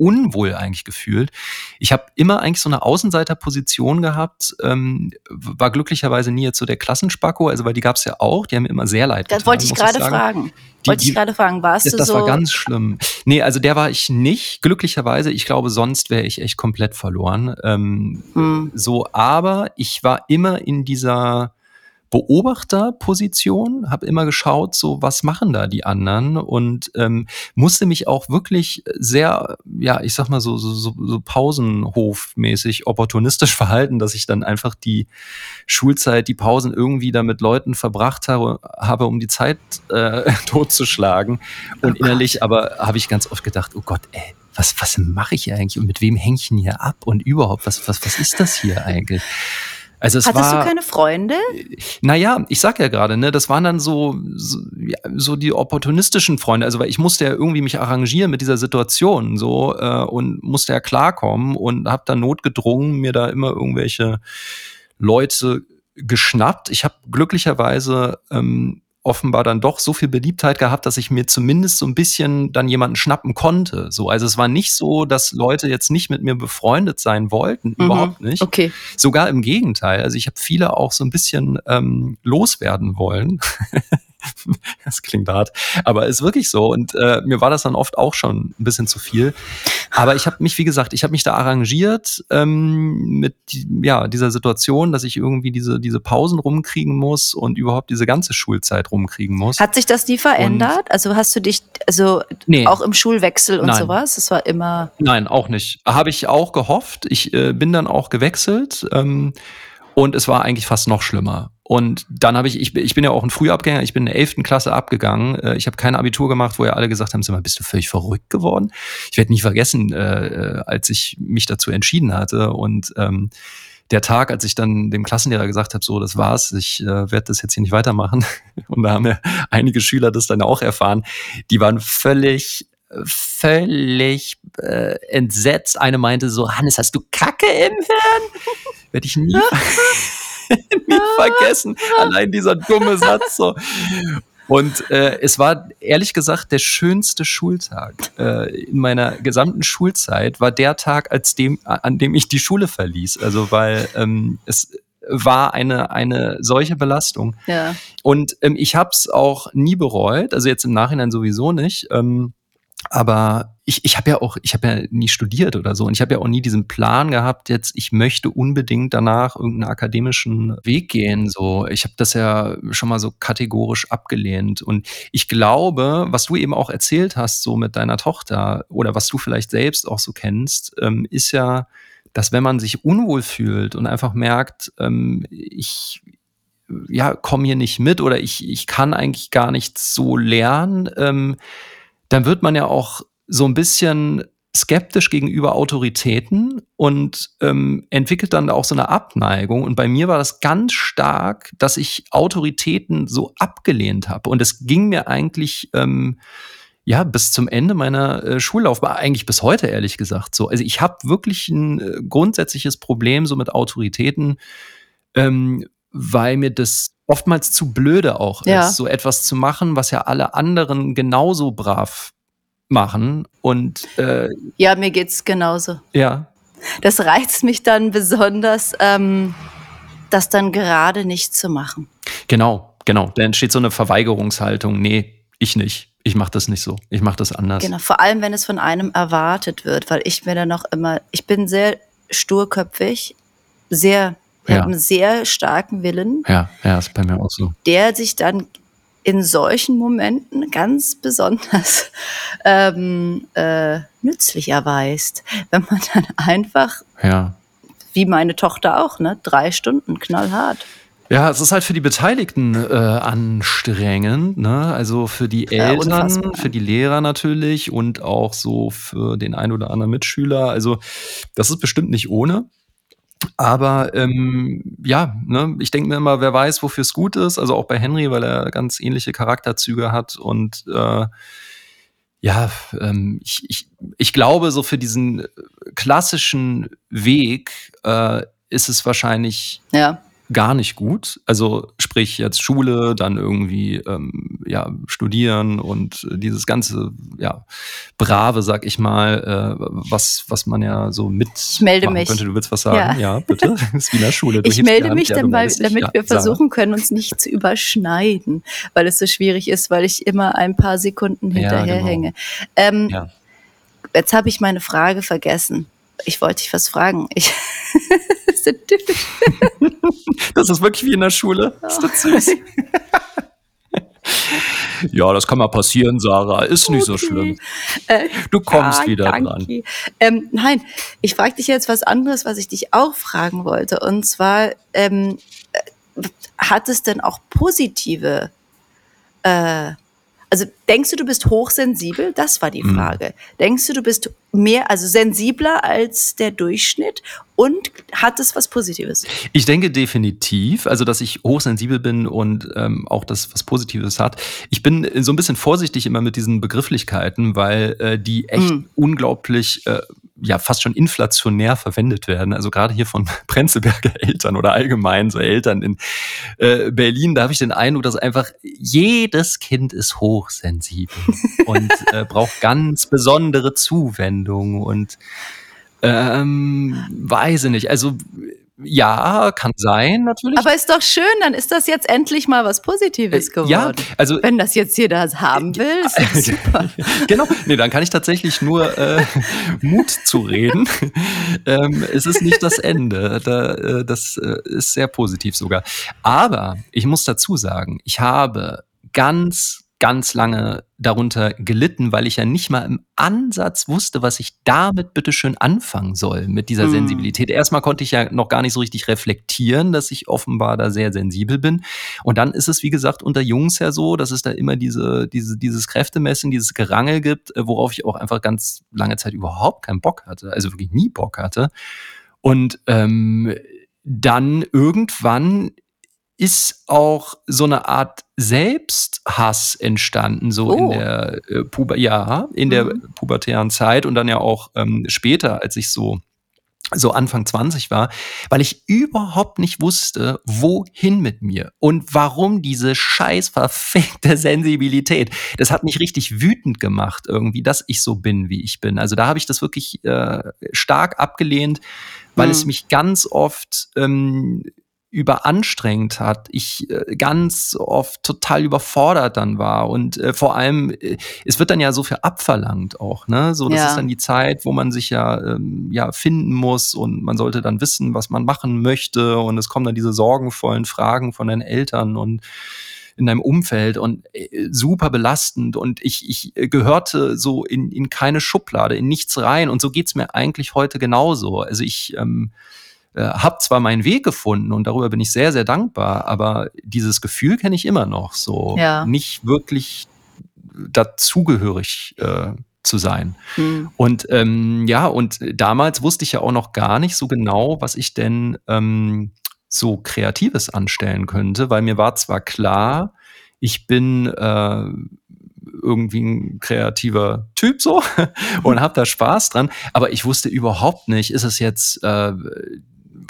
Speaker 2: unwohl eigentlich gefühlt. Ich habe immer eigentlich so eine Außenseiterposition gehabt, ähm, war glücklicherweise nie jetzt so der Klassenspacko, also weil die gab es ja auch, die haben mir immer sehr leid getan.
Speaker 1: Das wollte ich gerade fragen.
Speaker 2: Die-
Speaker 1: wollte ich gerade fragen, warst
Speaker 2: Das,
Speaker 1: du
Speaker 2: das
Speaker 1: so?
Speaker 2: war ganz schlimm. Nee, also der war ich nicht, glücklicherweise. Ich glaube, sonst wäre ich echt komplett verloren. Ähm,
Speaker 1: Hm.
Speaker 2: so, aber ich war immer in dieser Beobachterposition, habe immer geschaut, so was machen da die anderen und ähm, musste mich auch wirklich sehr, ja, ich sag mal so, so, so, so pausenhofmäßig opportunistisch *laughs* verhalten, dass ich dann einfach die Schulzeit, die Pausen irgendwie da mit Leuten verbracht habe, habe um die Zeit äh, *laughs* totzuschlagen. Und
Speaker 1: Oh
Speaker 2: innerlich aber habe ich ganz oft gedacht, oh Gott, ey, was, was mache ich hier eigentlich und mit wem hänge ich denn hier ab und überhaupt, was, was, was ist das hier eigentlich? Also es
Speaker 1: Hattest
Speaker 2: war,
Speaker 1: du keine Freunde?
Speaker 2: naja, ich sag ja gerade, ne, das waren dann so, so, ja, so die opportunistischen Freunde. Also, weil ich musste ja irgendwie mich arrangieren mit dieser Situation so äh, und musste ja klarkommen und habe dann notgedrungen mir da immer irgendwelche Leute geschnappt. Ich habe glücklicherweise ähm, offenbar dann doch so viel Beliebtheit gehabt, dass ich mir zumindest so ein bisschen dann jemanden schnappen konnte. So, also es war nicht so, dass Leute jetzt nicht mit mir befreundet sein wollten,
Speaker 1: Mhm.
Speaker 2: überhaupt nicht.
Speaker 1: Okay.
Speaker 2: Sogar im Gegenteil. Also ich habe viele auch so ein bisschen ähm, loswerden wollen. *laughs* *laughs* das klingt hart, aber ist wirklich so. Und äh, mir war das dann oft auch schon ein bisschen zu viel. Aber ich habe mich, wie gesagt, ich habe mich da arrangiert ähm, mit ja, dieser Situation, dass ich irgendwie diese, diese Pausen rumkriegen muss und überhaupt diese ganze Schulzeit rumkriegen muss.
Speaker 1: Hat sich das nie verändert? also hast du dich, also
Speaker 2: Nee.
Speaker 1: auch im Schulwechsel und
Speaker 2: Nein.
Speaker 1: sowas? Das war immer.
Speaker 2: Nein, auch nicht. Habe ich auch gehofft. Ich äh, bin dann auch gewechselt ähm, und es war eigentlich fast noch schlimmer. Und dann habe ich, ich, bin- ich bin ja auch ein Frühabgänger, ich bin in der 11. Klasse abgegangen. Äh, ich habe kein Abitur gemacht, wo ja alle gesagt haben, sag mal, bist du völlig verrückt geworden? Ich werde nie vergessen, äh, äh, als ich mich dazu entschieden hatte und ähm, der Tag, als ich dann dem Klassenlehrer gesagt habe, so, das war's, ich äh, werde das jetzt hier nicht weitermachen. *laughs* Und da haben ja einige Schüler das dann auch erfahren. Die waren völlig völlig äh, entsetzt. Eine meinte so, Hannes, hast du Kacke im Hirn? Werde ich nie, *laughs* *laughs* nie vergessen. Allein dieser dumme Satz so. Und äh, es war ehrlich gesagt der schönste Schultag äh, in meiner gesamten Schulzeit, war der Tag, als dem, an dem ich die Schule verließ. Also weil ähm, es war eine, eine solche Belastung.
Speaker 1: Ja.
Speaker 2: Und ähm, ich habe es auch nie bereut, also jetzt im Nachhinein sowieso nicht. Ähm, aber ich, ich habe ja auch, ich habe ja nie studiert oder so und ich habe ja auch nie diesen Plan gehabt, jetzt ich möchte unbedingt danach irgendeinen akademischen Weg gehen. So, ich habe das ja schon mal so kategorisch abgelehnt und ich glaube, was du eben auch erzählt hast, so mit deiner Tochter oder was du vielleicht selbst auch so kennst, ähm, ist ja, dass wenn man sich unwohl fühlt und einfach merkt, ähm, ich ja komme hier nicht mit oder ich ich kann eigentlich gar nichts so lernen. Ähm, dann wird man ja auch so ein bisschen skeptisch gegenüber Autoritäten und ähm, entwickelt dann auch so eine Abneigung. Und bei mir war das ganz stark, dass ich Autoritäten so abgelehnt habe. Und es ging mir eigentlich ähm, ja bis zum Ende meiner äh, Schullaufbahn, eigentlich bis heute ehrlich gesagt so. Also ich habe wirklich ein äh, grundsätzliches Problem so mit Autoritäten, ähm, weil mir das oftmals zu blöde auch
Speaker 1: Ja.
Speaker 2: ist, so etwas zu machen, was ja alle anderen genauso brav machen. Und äh,
Speaker 1: Ja, mir geht's genauso.
Speaker 2: ja,
Speaker 1: Das reizt mich dann besonders, ähm, das dann gerade nicht zu machen.
Speaker 2: genau, genau. Da entsteht so eine Verweigerungshaltung. Nee, ich nicht. Ich mache das nicht so. Ich mache das anders.
Speaker 1: Genau, vor allem wenn es von einem erwartet wird, weil ich mir dann noch immer, ich bin sehr sturköpfig, sehr, ich
Speaker 2: Ja.
Speaker 1: habe einen sehr starken Willen,
Speaker 2: Ja, ja, ist bei mir auch so.
Speaker 1: der sich dann in solchen Momenten ganz besonders *laughs* ähm, äh, nützlich erweist, wenn man dann einfach,
Speaker 2: Ja.
Speaker 1: wie meine Tochter auch, ne, drei Stunden knallhart.
Speaker 2: Ja, es ist halt für die Beteiligten äh, anstrengend, ne? Also für die
Speaker 1: Ja,
Speaker 2: Eltern,
Speaker 1: unfassbar.
Speaker 2: für die Lehrer natürlich und auch so für den ein oder anderen Mitschüler. Also das ist bestimmt nicht ohne. Aber ähm, ja, ne, ich denke mir immer, wer weiß, wofür es gut ist. Also auch bei Henry, weil er ganz ähnliche Charakterzüge hat und äh, ja, ähm, ich, ich, ich glaube, so für diesen klassischen Weg äh, ist es wahrscheinlich
Speaker 1: Ja,
Speaker 2: gar nicht gut. Also sprich jetzt Schule, dann irgendwie ähm, ja studieren und dieses ganze ja brave, sag ich mal, äh, was was man ja so mit
Speaker 1: Ich melde mich.
Speaker 2: könnte. Du willst was sagen? Ja, bitte. *laughs* Das ist wie in der Schule. Du
Speaker 1: Ich melde mich
Speaker 2: Ja,
Speaker 1: dann, weil, damit
Speaker 2: Ja,
Speaker 1: wir versuchen können, uns nicht zu überschneiden, weil es so schwierig ist, weil ich immer ein paar Sekunden
Speaker 2: Ja,
Speaker 1: hinterherhänge. Ähm,
Speaker 2: Ja.
Speaker 1: Jetzt habe ich meine Frage vergessen. Ich wollte dich was fragen. Ich das ist so typisch. *laughs*
Speaker 2: Das ist wirklich wie in der Schule. Ist das süß? *laughs* Ja, das kann mal passieren, Sarah. Ist nicht so
Speaker 1: Okay.
Speaker 2: schlimm.
Speaker 1: Äh,
Speaker 2: Du kommst
Speaker 1: ah,
Speaker 2: wieder
Speaker 1: danke.
Speaker 2: dran.
Speaker 1: Ähm, nein, ich frage dich jetzt was anderes, was ich dich auch fragen wollte. Und zwar, ähm, äh, hat es denn auch positive, äh, also denkst du, du bist hochsensibel? Das war die
Speaker 2: Mhm.
Speaker 1: Frage. Denkst du, du bist mehr, also sensibler als der Durchschnitt? Und hat es was Positives?
Speaker 2: Ich denke definitiv, also dass ich hochsensibel bin und ähm, auch das was Positives hat. Ich bin so ein bisschen vorsichtig immer mit diesen Begrifflichkeiten, weil äh, die echt
Speaker 1: Mm.
Speaker 2: unglaublich, äh, ja fast schon inflationär verwendet werden. Also gerade hier von *laughs* Prenzlberger Eltern oder allgemein so Eltern in äh, Berlin, da habe ich den Eindruck, dass einfach jedes Kind ist hochsensibel und äh, braucht ganz besondere Zuwendung und ähm, weiß ich nicht. Also ja, kann sein natürlich.
Speaker 1: Aber ist doch schön, dann ist das jetzt endlich mal was Positives
Speaker 2: Äh,
Speaker 1: geworden.
Speaker 2: ja, also
Speaker 1: Wenn das jetzt jeder haben will, ist das *laughs* super.
Speaker 2: genau. Nee, dann kann ich tatsächlich nur äh, Mut zu reden. *laughs* ähm, es ist nicht das Ende. Da, äh, das äh, ist sehr positiv sogar. Aber ich muss dazu sagen, ich habe ganz, ganz lange darunter gelitten, weil ich ja nicht mal im Ansatz wusste, was ich damit bitteschön anfangen soll mit dieser
Speaker 1: Mm.
Speaker 2: Sensibilität. Erstmal konnte ich ja noch gar nicht so richtig reflektieren, dass ich offenbar da sehr sensibel bin. Und dann ist es, wie gesagt, unter Jungs ja so, dass es da immer diese, diese, dieses Kräftemessen, dieses Gerangel gibt, äh, worauf ich auch einfach ganz lange Zeit überhaupt keinen Bock hatte, also wirklich nie Bock hatte. Und ähm, dann irgendwann ist auch so eine Art Selbsthass entstanden, so in
Speaker 1: Oh.
Speaker 2: der äh, Puber ja, in der
Speaker 1: Mhm.
Speaker 2: pubertären Zeit und dann ja auch ähm, später, als ich so so Anfang 20 war, weil ich überhaupt nicht wusste, wohin mit mir und warum diese scheiß verfickte Sensibilität. Das hat mich richtig wütend gemacht irgendwie, dass ich so bin, wie ich bin. Also da habe ich das wirklich äh, stark abgelehnt, weil es
Speaker 1: Mhm.
Speaker 2: mich ganz oft ähm, überanstrengt hat. Ich äh, ganz oft total überfordert dann war und äh, vor allem äh, es wird dann ja so viel abverlangt auch, ne? So das ist
Speaker 1: Ja.
Speaker 2: dann die Zeit, wo man sich ja ähm, ja finden muss und man sollte dann wissen, was man machen möchte und es kommen dann diese sorgenvollen Fragen von den Eltern und in deinem Umfeld und äh, super belastend und ich, ich äh, gehörte so in, in keine Schublade, in nichts rein und so geht's mir eigentlich heute genauso. Also ich ähm, äh, habe zwar meinen Weg gefunden und darüber bin ich sehr, sehr dankbar, aber dieses Gefühl kenne ich immer noch, so
Speaker 1: Ja.
Speaker 2: nicht wirklich dazugehörig äh, zu sein.
Speaker 1: Mhm.
Speaker 2: Und ähm, ja, und damals wusste ich ja auch noch gar nicht so genau, was ich denn ähm, so Kreatives anstellen könnte, weil mir war zwar klar, ich bin äh, irgendwie ein kreativer Typ so *laughs* und habe da Spaß dran, aber ich wusste überhaupt nicht, ist es jetzt äh,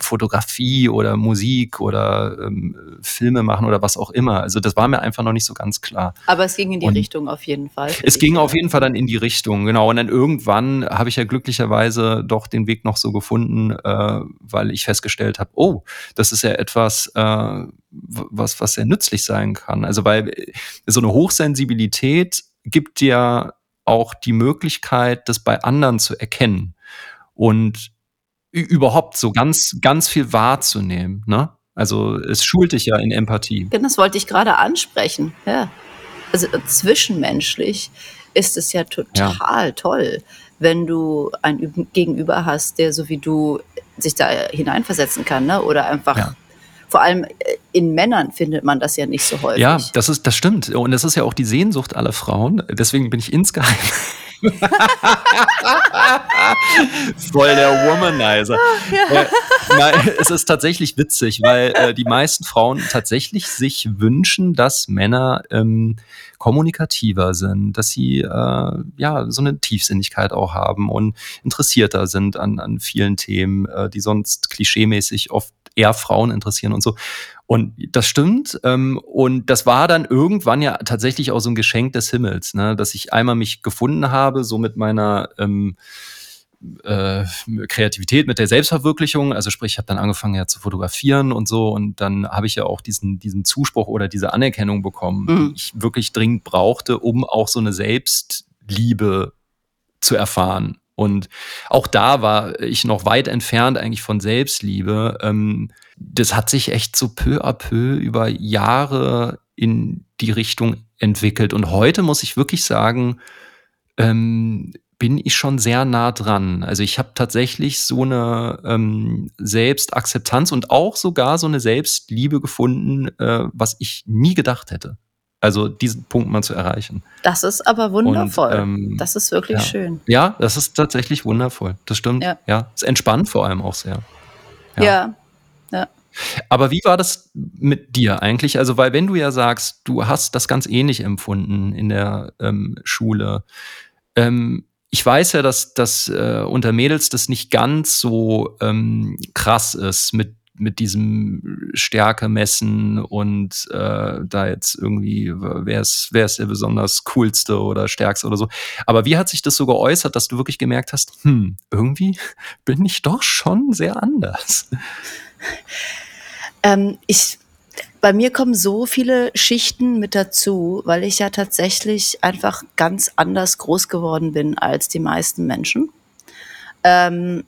Speaker 2: Fotografie oder Musik oder ähm, Filme machen oder was auch immer. Also das war mir einfach noch nicht so ganz klar.
Speaker 1: Aber es ging in die
Speaker 2: Und
Speaker 1: Richtung auf jeden Fall.
Speaker 2: Es ging auf jeden Fall dann in die Richtung, genau. Und dann irgendwann habe ich ja glücklicherweise doch den Weg noch so gefunden, äh, weil ich festgestellt habe, oh, das ist ja etwas, äh, was, was sehr nützlich sein kann. Also weil äh, so eine Hochsensibilität gibt dir auch die Möglichkeit, das bei anderen zu erkennen und überhaupt so ganz, ganz viel wahrzunehmen. Ne? Also es schult dich ja in Empathie.
Speaker 1: Genau, Das wollte ich gerade ansprechen. Ja. Also äh, zwischenmenschlich ist es ja total toll, wenn du ein Üb- Gegenüber hast, der so wie du sich da hineinversetzen kann, ne? Oder einfach.
Speaker 2: Ja.
Speaker 1: Vor allem äh, in Männern findet man das ja nicht so häufig.
Speaker 2: Ja, das ist, das stimmt. Und das ist ja auch die Sehnsucht aller Frauen. Deswegen bin ich insgeheim *laughs* voll der Womanizer. Äh, nein, es ist tatsächlich witzig, weil äh, die meisten Frauen tatsächlich sich wünschen, dass Männer ähm, kommunikativer sind, dass sie äh, ja so eine Tiefsinnigkeit auch haben und interessierter sind an, an vielen Themen, äh, die sonst klischeemäßig oft eher Frauen interessieren und so. Und das stimmt. Ähm, und das war dann irgendwann ja tatsächlich auch so ein Geschenk des Himmels, ne? dass ich einmal mich gefunden habe, so mit meiner ähm, äh, Kreativität, mit der Selbstverwirklichung. Also sprich, ich habe dann angefangen ja zu fotografieren und so. Und dann habe ich ja auch diesen, diesen Zuspruch oder diese Anerkennung bekommen,
Speaker 1: Mhm.
Speaker 2: die ich wirklich dringend brauchte, um auch so eine Selbstliebe zu erfahren. Und auch da war ich noch weit entfernt eigentlich von Selbstliebe. Ähm, das hat sich echt so peu à peu über Jahre in die Richtung entwickelt. Und heute muss ich wirklich sagen, ähm, bin ich schon sehr nah dran. Also ich habe tatsächlich so eine ähm, Selbstakzeptanz und auch sogar so eine Selbstliebe gefunden, äh, was ich nie gedacht hätte. Also diesen Punkt mal zu erreichen.
Speaker 1: Das ist aber wundervoll.
Speaker 2: Und, ähm,
Speaker 1: das ist wirklich
Speaker 2: ja.
Speaker 1: schön.
Speaker 2: Ja, das ist tatsächlich wundervoll. Das stimmt.
Speaker 1: Ja.
Speaker 2: Ja, es entspannt vor allem auch sehr.
Speaker 1: Ja.
Speaker 2: Aber wie war das mit dir eigentlich? Also, weil wenn du ja sagst, du hast das ganz ähnlich empfunden in der ähm, Schule. Ähm, ich weiß ja, dass dass äh, unter Mädels das nicht ganz so ähm, krass ist mit mit diesem Stärke messen und äh, da jetzt irgendwie, wer ist, wer ist der besonders coolste oder stärkste oder so. Aber wie hat sich das so geäußert, dass du wirklich gemerkt hast, hm, irgendwie *laughs* bin ich doch schon sehr anders? *laughs*
Speaker 1: Ähm, ich, bei mir kommen so viele Schichten mit dazu, weil ich ja tatsächlich einfach ganz anders groß geworden bin als die meisten Menschen. Ähm,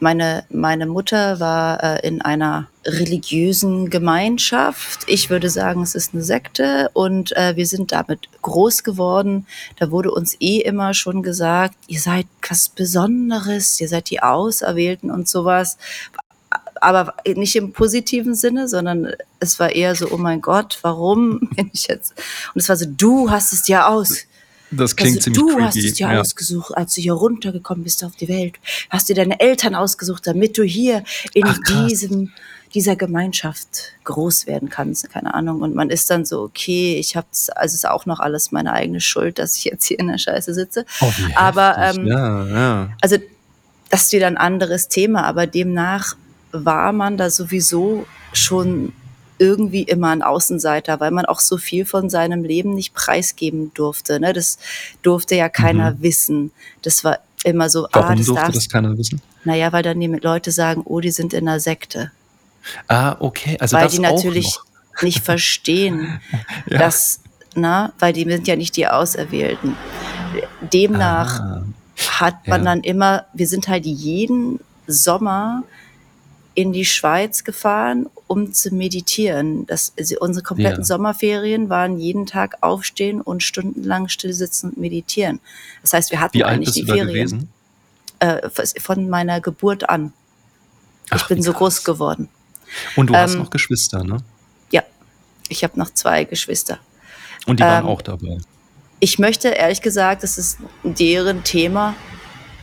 Speaker 1: meine, meine Mutter war äh, in einer religiösen Gemeinschaft. Ich würde sagen, es ist eine Sekte und äh, wir sind damit groß geworden. Da wurde uns eh immer schon gesagt, ihr seid was Besonderes, ihr seid die Auserwählten und sowas aber nicht im positiven Sinne, sondern es war eher so, oh mein Gott, warum *laughs* bin ich jetzt? Und es war so, du hast es dir aus.
Speaker 2: Das klingt
Speaker 1: Also,
Speaker 2: ziemlich
Speaker 1: du
Speaker 2: creepy.
Speaker 1: hast es dir
Speaker 2: ja.
Speaker 1: ausgesucht, als du hier runtergekommen bist auf die Welt. Hast dir deine Eltern ausgesucht, damit du hier in
Speaker 2: Ach,
Speaker 1: diesem dieser Gemeinschaft groß werden kannst, keine Ahnung. Und man ist dann so, okay, ich hab's, also ist auch noch alles meine eigene Schuld, dass ich jetzt hier in der Scheiße sitze.
Speaker 2: Oh,
Speaker 1: Aber, ähm,
Speaker 2: ja, ja.
Speaker 1: Also, das ist wieder ein anderes Thema, aber demnach war man da sowieso schon irgendwie immer ein Außenseiter, weil man auch so viel von seinem Leben nicht preisgeben durfte. Ne? Das durfte ja keiner wissen. Das war immer so, ah,
Speaker 2: Mhm. Warum
Speaker 1: das
Speaker 2: durfte
Speaker 1: darfst
Speaker 2: das keiner wissen?
Speaker 1: Naja, weil dann die Leute sagen, oh, die sind in einer Sekte.
Speaker 2: Ah, okay. Also
Speaker 1: weil
Speaker 2: das
Speaker 1: die natürlich nicht verstehen, *laughs*
Speaker 2: Ja.
Speaker 1: dass, na, weil die sind ja nicht die Auserwählten. Demnach
Speaker 2: Ah,
Speaker 1: hat man
Speaker 2: ja.
Speaker 1: dann immer, wir sind halt jeden Sommer in die Schweiz gefahren, um zu meditieren. Das, also unsere kompletten
Speaker 2: Ja.
Speaker 1: Sommerferien waren jeden Tag aufstehen und stundenlang still sitzen und meditieren. Das heißt, wir hatten
Speaker 2: Wie
Speaker 1: eigentlich die Ferien
Speaker 2: gewesen?
Speaker 1: äh, von meiner Geburt an. Ich
Speaker 2: Ach,
Speaker 1: bin so groß geworden.
Speaker 2: Und du hast
Speaker 1: ähm,
Speaker 2: noch Geschwister, ne?
Speaker 1: Ja, ich habe noch zwei Geschwister.
Speaker 2: Und die waren
Speaker 1: ähm,
Speaker 2: auch dabei.
Speaker 1: Ich möchte ehrlich gesagt, das ist deren Thema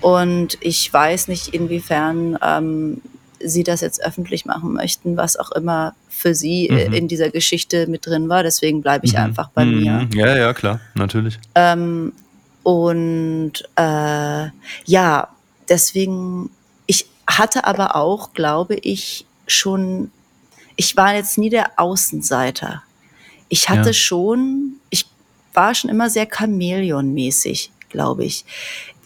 Speaker 1: und ich weiß nicht, inwiefern ähm, sie das jetzt öffentlich machen möchten, was auch immer für sie äh,
Speaker 2: Mhm.
Speaker 1: in dieser Geschichte mit drin war. Deswegen bleibe ich
Speaker 2: Mhm.
Speaker 1: einfach bei mir.
Speaker 2: Mhm. Ja, ja, klar, natürlich.
Speaker 1: Ähm, und äh, ja, deswegen, ich hatte aber auch, glaube ich, schon, ich war jetzt nie der Außenseiter. Ich hatte
Speaker 2: Ja.
Speaker 1: schon, ich war schon immer sehr Chamäleon-mäßig, glaube ich.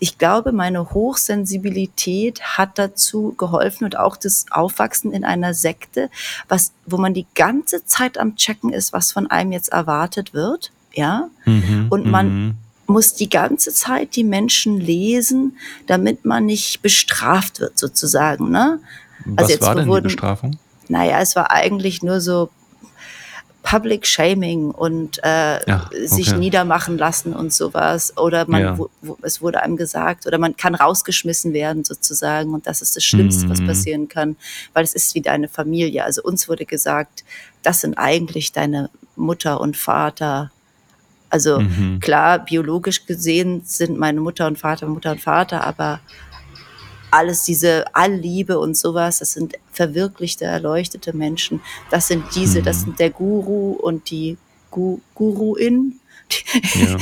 Speaker 1: Ich glaube, meine Hochsensibilität hat dazu geholfen und auch das Aufwachsen in einer Sekte, was, wo man die ganze Zeit am Checken ist, was von einem jetzt erwartet wird. Ja,
Speaker 2: Mhm.
Speaker 1: Und man-
Speaker 2: mhm.
Speaker 1: muss die ganze Zeit die Menschen lesen, damit man nicht bestraft wird, sozusagen. Ne?
Speaker 2: Was
Speaker 1: jetzt
Speaker 2: war denn
Speaker 1: wurden-
Speaker 2: die Bestrafung?
Speaker 1: Naja, es war eigentlich nur so Public Shaming und äh,
Speaker 2: Ja,
Speaker 1: sich
Speaker 2: okay.
Speaker 1: niedermachen lassen und sowas. Oder man,
Speaker 2: Ja.
Speaker 1: wo, wo, es wurde einem gesagt, oder man kann rausgeschmissen werden sozusagen. Und das ist das Schlimmste, was
Speaker 2: Mhm.
Speaker 1: passieren kann, weil es ist wie deine Familie. Also uns wurde gesagt, das sind eigentlich deine Mutter und Vater. Also
Speaker 2: Mhm.
Speaker 1: klar, biologisch gesehen sind meine Mutter und Vater Mutter und Vater, aber alles diese Allliebe und sowas, das sind verwirklichte, erleuchtete Menschen. Das sind diese, das
Speaker 2: Mhm.
Speaker 1: sind der Guru und die Gu Guruin.
Speaker 2: Ja.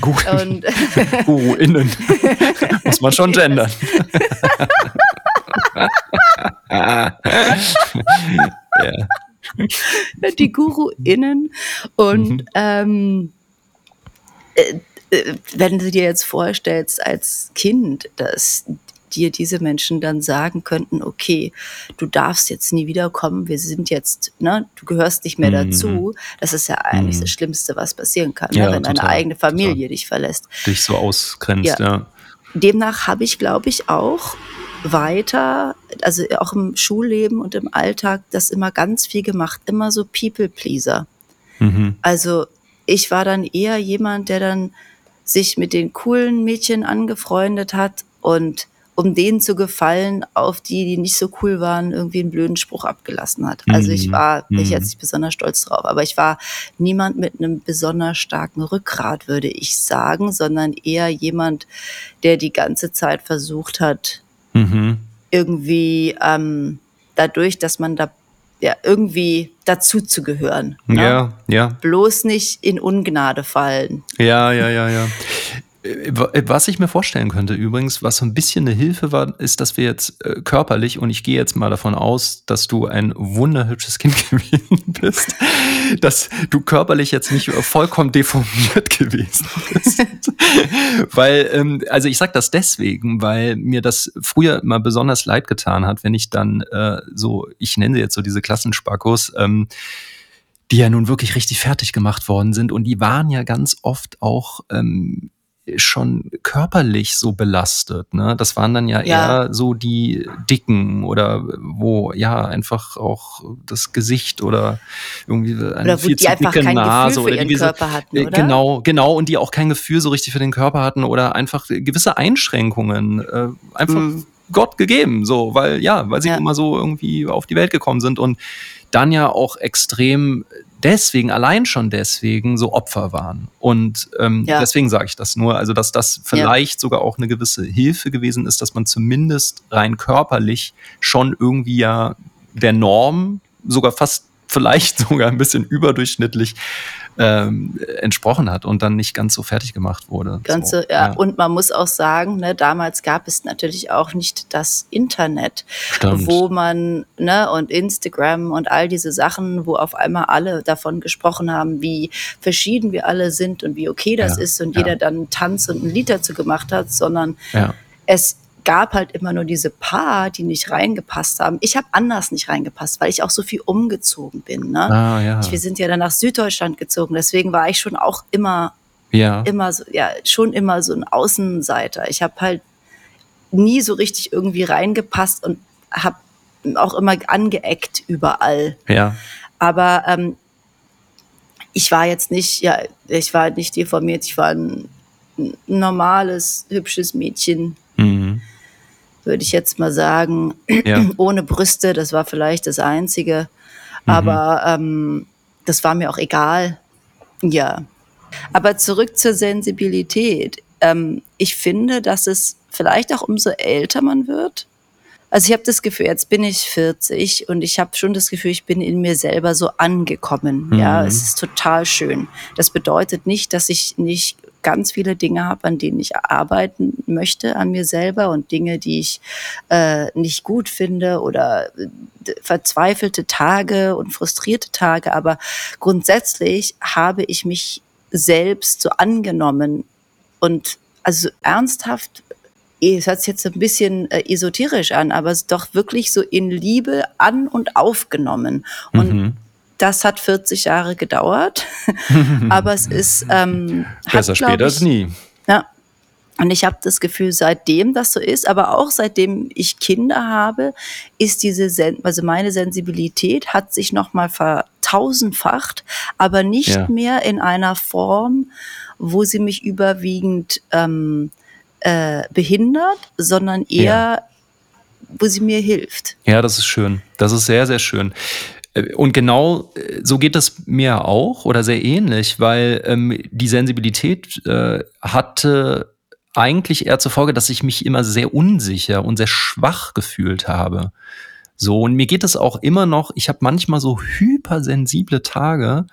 Speaker 2: *laughs*
Speaker 1: Und *laughs*
Speaker 2: Guru innen. *laughs* Muss man schon gendern. ja.
Speaker 1: die GuruInnen. Und
Speaker 2: Mhm.
Speaker 1: ähm, äh, äh, wenn du dir jetzt vorstellst als Kind, dass dir diese Menschen dann sagen könnten, okay, du darfst jetzt nie wiederkommen, wir sind jetzt, ne, du gehörst nicht mehr
Speaker 2: Mhm.
Speaker 1: dazu, das ist ja eigentlich
Speaker 2: Mhm.
Speaker 1: das Schlimmste, was passieren kann,
Speaker 2: Ja,
Speaker 1: ne, wenn deine
Speaker 2: total,
Speaker 1: eigene Familie dich verlässt.
Speaker 2: Dich so ausgrenzt,
Speaker 1: Ja.
Speaker 2: ja.
Speaker 1: Demnach habe ich, glaube ich, auch weiter, also auch im Schulleben und im Alltag, das immer ganz viel gemacht, immer so People-Pleaser.
Speaker 2: Mhm.
Speaker 1: Also ich war dann eher jemand, der dann sich mit den coolen Mädchen angefreundet hat und um denen zu gefallen, auf die, die nicht so cool waren, irgendwie einen blöden Spruch abgelassen hat. Also ich
Speaker 2: Mhm.
Speaker 1: war, bin ich
Speaker 2: Mhm.
Speaker 1: jetzt nicht besonders stolz drauf, aber ich war niemand mit einem besonders starken Rückgrat, würde ich sagen, sondern eher jemand, der die ganze Zeit versucht hat,
Speaker 2: Mhm.
Speaker 1: irgendwie ähm, dadurch, dass man da ja irgendwie dazu zu gehören. ne?
Speaker 2: Ja, ja.
Speaker 1: bloß nicht in Ungnade fallen.
Speaker 2: Ja, ja, ja, ja. Wa- Was ich mir vorstellen könnte übrigens, was so ein bisschen eine Hilfe war, ist, dass wir jetzt äh, körperlich, und ich gehe jetzt mal davon aus, dass du ein wunderhübsches Kind *laughs* gewesen bist, dass du körperlich jetzt nicht vollkommen deformiert gewesen bist. *laughs* weil, ähm, also ich sag das deswegen, weil mir das früher immer besonders leid getan hat, wenn ich dann äh, so, ich nenne sie jetzt so diese Klassenspackos, ähm, die ja nun wirklich richtig fertig gemacht worden sind. Und die waren ja ganz oft auch ähm, schon körperlich so belastet. Ne? Das waren dann ja,
Speaker 1: Ja.
Speaker 2: eher so die Dicken oder wo ja einfach auch das Gesicht oder irgendwie eine
Speaker 1: Oder
Speaker 2: viel
Speaker 1: die
Speaker 2: zu dicke Nase oder die
Speaker 1: Körper hatten,
Speaker 2: äh,
Speaker 1: oder?
Speaker 2: Genau, genau. Und die auch kein Gefühl so richtig für den Körper hatten oder einfach gewisse Einschränkungen äh, einfach
Speaker 1: Mhm.
Speaker 2: Gott gegeben, so, weil ja, weil sie
Speaker 1: Ja.
Speaker 2: immer so irgendwie auf die Welt gekommen sind und dann ja auch extrem deswegen, allein schon deswegen, so Opfer waren. Und ähm,
Speaker 1: Ja.
Speaker 2: deswegen sage ich das nur, also dass das vielleicht sogar auch eine gewisse Hilfe gewesen ist, dass man zumindest rein körperlich schon irgendwie ja der Norm sogar fast vielleicht *laughs* sogar ein bisschen überdurchschnittlich ähm, entsprochen hat und dann nicht ganz so fertig gemacht wurde.
Speaker 1: Ganze,
Speaker 2: so,
Speaker 1: ja. Und man muss auch sagen, ne, damals gab es natürlich auch nicht das Internet,
Speaker 2: Stimmt.
Speaker 1: wo man, ne, und Instagram und all diese Sachen, wo auf einmal alle davon gesprochen haben, wie verschieden wir alle sind und wie okay das
Speaker 2: Ja,
Speaker 1: ist und
Speaker 2: ja.
Speaker 1: jeder dann einen Tanz und ein Lied dazu gemacht hat, sondern
Speaker 2: ja.
Speaker 1: es gab halt immer nur diese paar, die nicht reingepasst haben. Ich habe anders nicht reingepasst, weil ich auch so viel umgezogen bin. Ne?
Speaker 2: Ah, ja.
Speaker 1: Wir sind ja dann nach Süddeutschland gezogen, deswegen war ich schon auch immer
Speaker 2: ja.
Speaker 1: immer so, ja, schon immer so ein Außenseiter. Ich habe halt nie so richtig irgendwie reingepasst und habe auch immer angeeckt überall.
Speaker 2: Ja.
Speaker 1: Aber ähm, ich war jetzt nicht, ja, ich war nicht deformiert, ich war ein, ein normales, hübsches Mädchen,
Speaker 2: Mhm.
Speaker 1: Würde ich jetzt mal sagen.
Speaker 2: Ja. *clears throat*
Speaker 1: Ohne Brüste, das war vielleicht das Einzige.
Speaker 2: Mhm.
Speaker 1: Aber ähm, das war mir auch egal. Ja. Aber zurück zur Sensibilität. Ähm, ich finde, dass es vielleicht auch umso älter man wird. Also ich habe das Gefühl, jetzt bin ich 40 und ich habe schon das Gefühl, ich bin in mir selber so angekommen. Ja,
Speaker 2: Mhm.
Speaker 1: es ist total schön. Das bedeutet nicht, dass ich nicht ganz viele Dinge habe, an denen ich arbeiten möchte an mir selber und Dinge, die ich äh, nicht gut finde oder äh, verzweifelte Tage und frustrierte Tage. Aber grundsätzlich habe ich mich selbst so angenommen und also ernsthaft es hört sich jetzt ein bisschen äh, esoterisch an, aber es ist doch wirklich so in Liebe an und aufgenommen. Und
Speaker 2: Mhm.
Speaker 1: das hat 40 Jahre gedauert, *laughs* aber es ist ähm, hat,
Speaker 2: Besser
Speaker 1: glaub
Speaker 2: später als nie.
Speaker 1: ja. Und ich habe das Gefühl, seitdem das so ist, aber auch seitdem ich Kinder habe, ist diese, Sen also meine Sensibilität hat sich nochmal vertausendfacht, aber nicht
Speaker 2: Ja.
Speaker 1: mehr in einer Form, wo sie mich überwiegend ähm, äh, behindert, sondern eher, wo sie mir hilft.
Speaker 2: Ja, das ist schön. Das ist sehr, sehr schön. Äh, Und genau äh, so geht es mir auch oder sehr ähnlich, weil ähm, die Sensibilität äh, hatte eigentlich eher zur Folge, dass ich mich immer sehr unsicher und sehr schwach gefühlt habe. So, und mir geht es auch immer noch, ich habe manchmal so hypersensible Tage,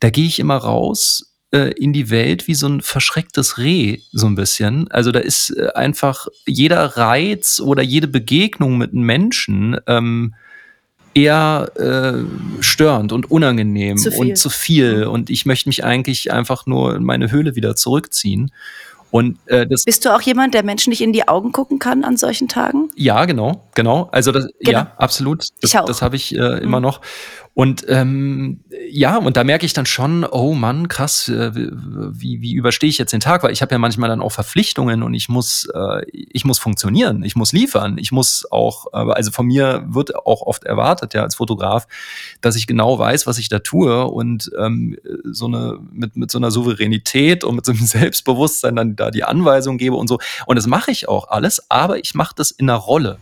Speaker 2: da gehe ich immer raus äh, in die Welt wie so ein verschrecktes Reh, so ein bisschen. Also da ist äh, einfach jeder Reiz oder jede Begegnung mit einem Menschen ähm, eher äh, störend und unangenehm
Speaker 1: Zu
Speaker 2: und zu viel. Und ich möchte mich eigentlich einfach nur in meine Höhle wieder zurückziehen. Und äh, das
Speaker 1: Bist du auch jemand, der Menschen nicht in die Augen gucken kann an solchen Tagen?
Speaker 2: ja, genau, genau. Also das,
Speaker 1: Genau.
Speaker 2: ja, absolut. Das,
Speaker 1: Ich auch.
Speaker 2: das habe ich äh, immer
Speaker 1: Mhm.
Speaker 2: noch. Und ähm, ja, und da merke ich dann schon, oh Mann, krass, äh, wie, wie überstehe ich jetzt den Tag? Weil ich habe ja manchmal dann auch Verpflichtungen und ich muss, äh, ich muss funktionieren, ich muss liefern, ich muss auch, äh, also von mir wird auch oft erwartet, ja, als Fotograf, dass ich genau weiß, was ich da tue und ähm, so eine mit, mit so einer Souveränität und mit so einem *laughs* Selbstbewusstsein dann da die Anweisung gebe und so. Und das mache ich auch alles, aber ich mache das in einer Rolle.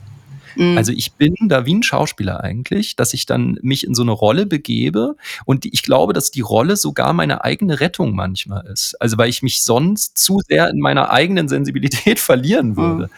Speaker 1: Mhm.
Speaker 2: Also ich bin da wie ein Schauspieler eigentlich, dass ich dann mich in so eine Rolle begebe und ich glaube, dass die Rolle sogar meine eigene Rettung manchmal ist. Also weil ich mich sonst zu sehr in meiner eigenen Sensibilität *laughs* verlieren würde.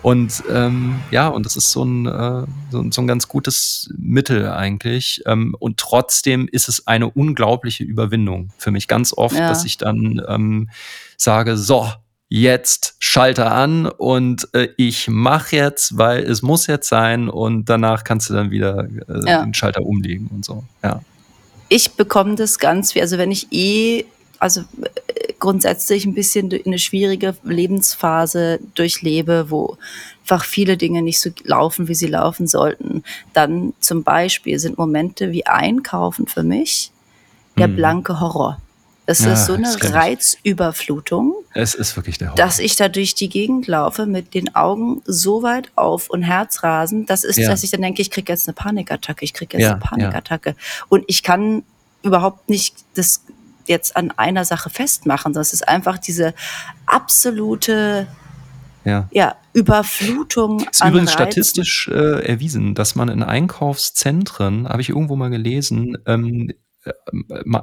Speaker 2: Und ähm, ja, und das ist so ein, äh, so, ein- so ein ganz gutes Mittel eigentlich. Ähm, und trotzdem ist es eine unglaubliche Überwindung für mich ganz oft,
Speaker 1: Ja.
Speaker 2: dass ich dann ähm, sage, so, jetzt Schalter an und äh, ich mache jetzt, weil es muss jetzt sein und danach kannst du dann wieder äh,
Speaker 1: Ja.
Speaker 2: den Schalter umlegen und so. Ja.
Speaker 1: ich bekomme das ganz viel. Also wenn ich eh, also äh, grundsätzlich ein bisschen eine schwierige Lebensphase durchlebe, wo einfach viele Dinge nicht so laufen, wie sie laufen sollten, dann zum Beispiel sind Momente wie Einkaufen für mich der
Speaker 2: Mhm.
Speaker 1: blanke Horror. Es
Speaker 2: Ja,
Speaker 1: ist so eine
Speaker 2: das.
Speaker 1: Reizüberflutung,
Speaker 2: Es ist wirklich der Horror.
Speaker 1: dass ich da durch die Gegend laufe mit den Augen so weit auf und Herzrasen, das ist,
Speaker 2: Ja.
Speaker 1: dass ich dann denke, ich kriege jetzt eine Panikattacke, ich kriege jetzt
Speaker 2: Ja,
Speaker 1: eine Panikattacke. Und ich kann überhaupt nicht das jetzt an einer Sache festmachen, sondern es ist einfach diese absolute
Speaker 2: ja.
Speaker 1: ja, Überflutung
Speaker 2: Ist
Speaker 1: an
Speaker 2: übrigens
Speaker 1: Reizen.
Speaker 2: statistisch äh, erwiesen, dass man in Einkaufszentren, habe ich irgendwo mal gelesen, ähm,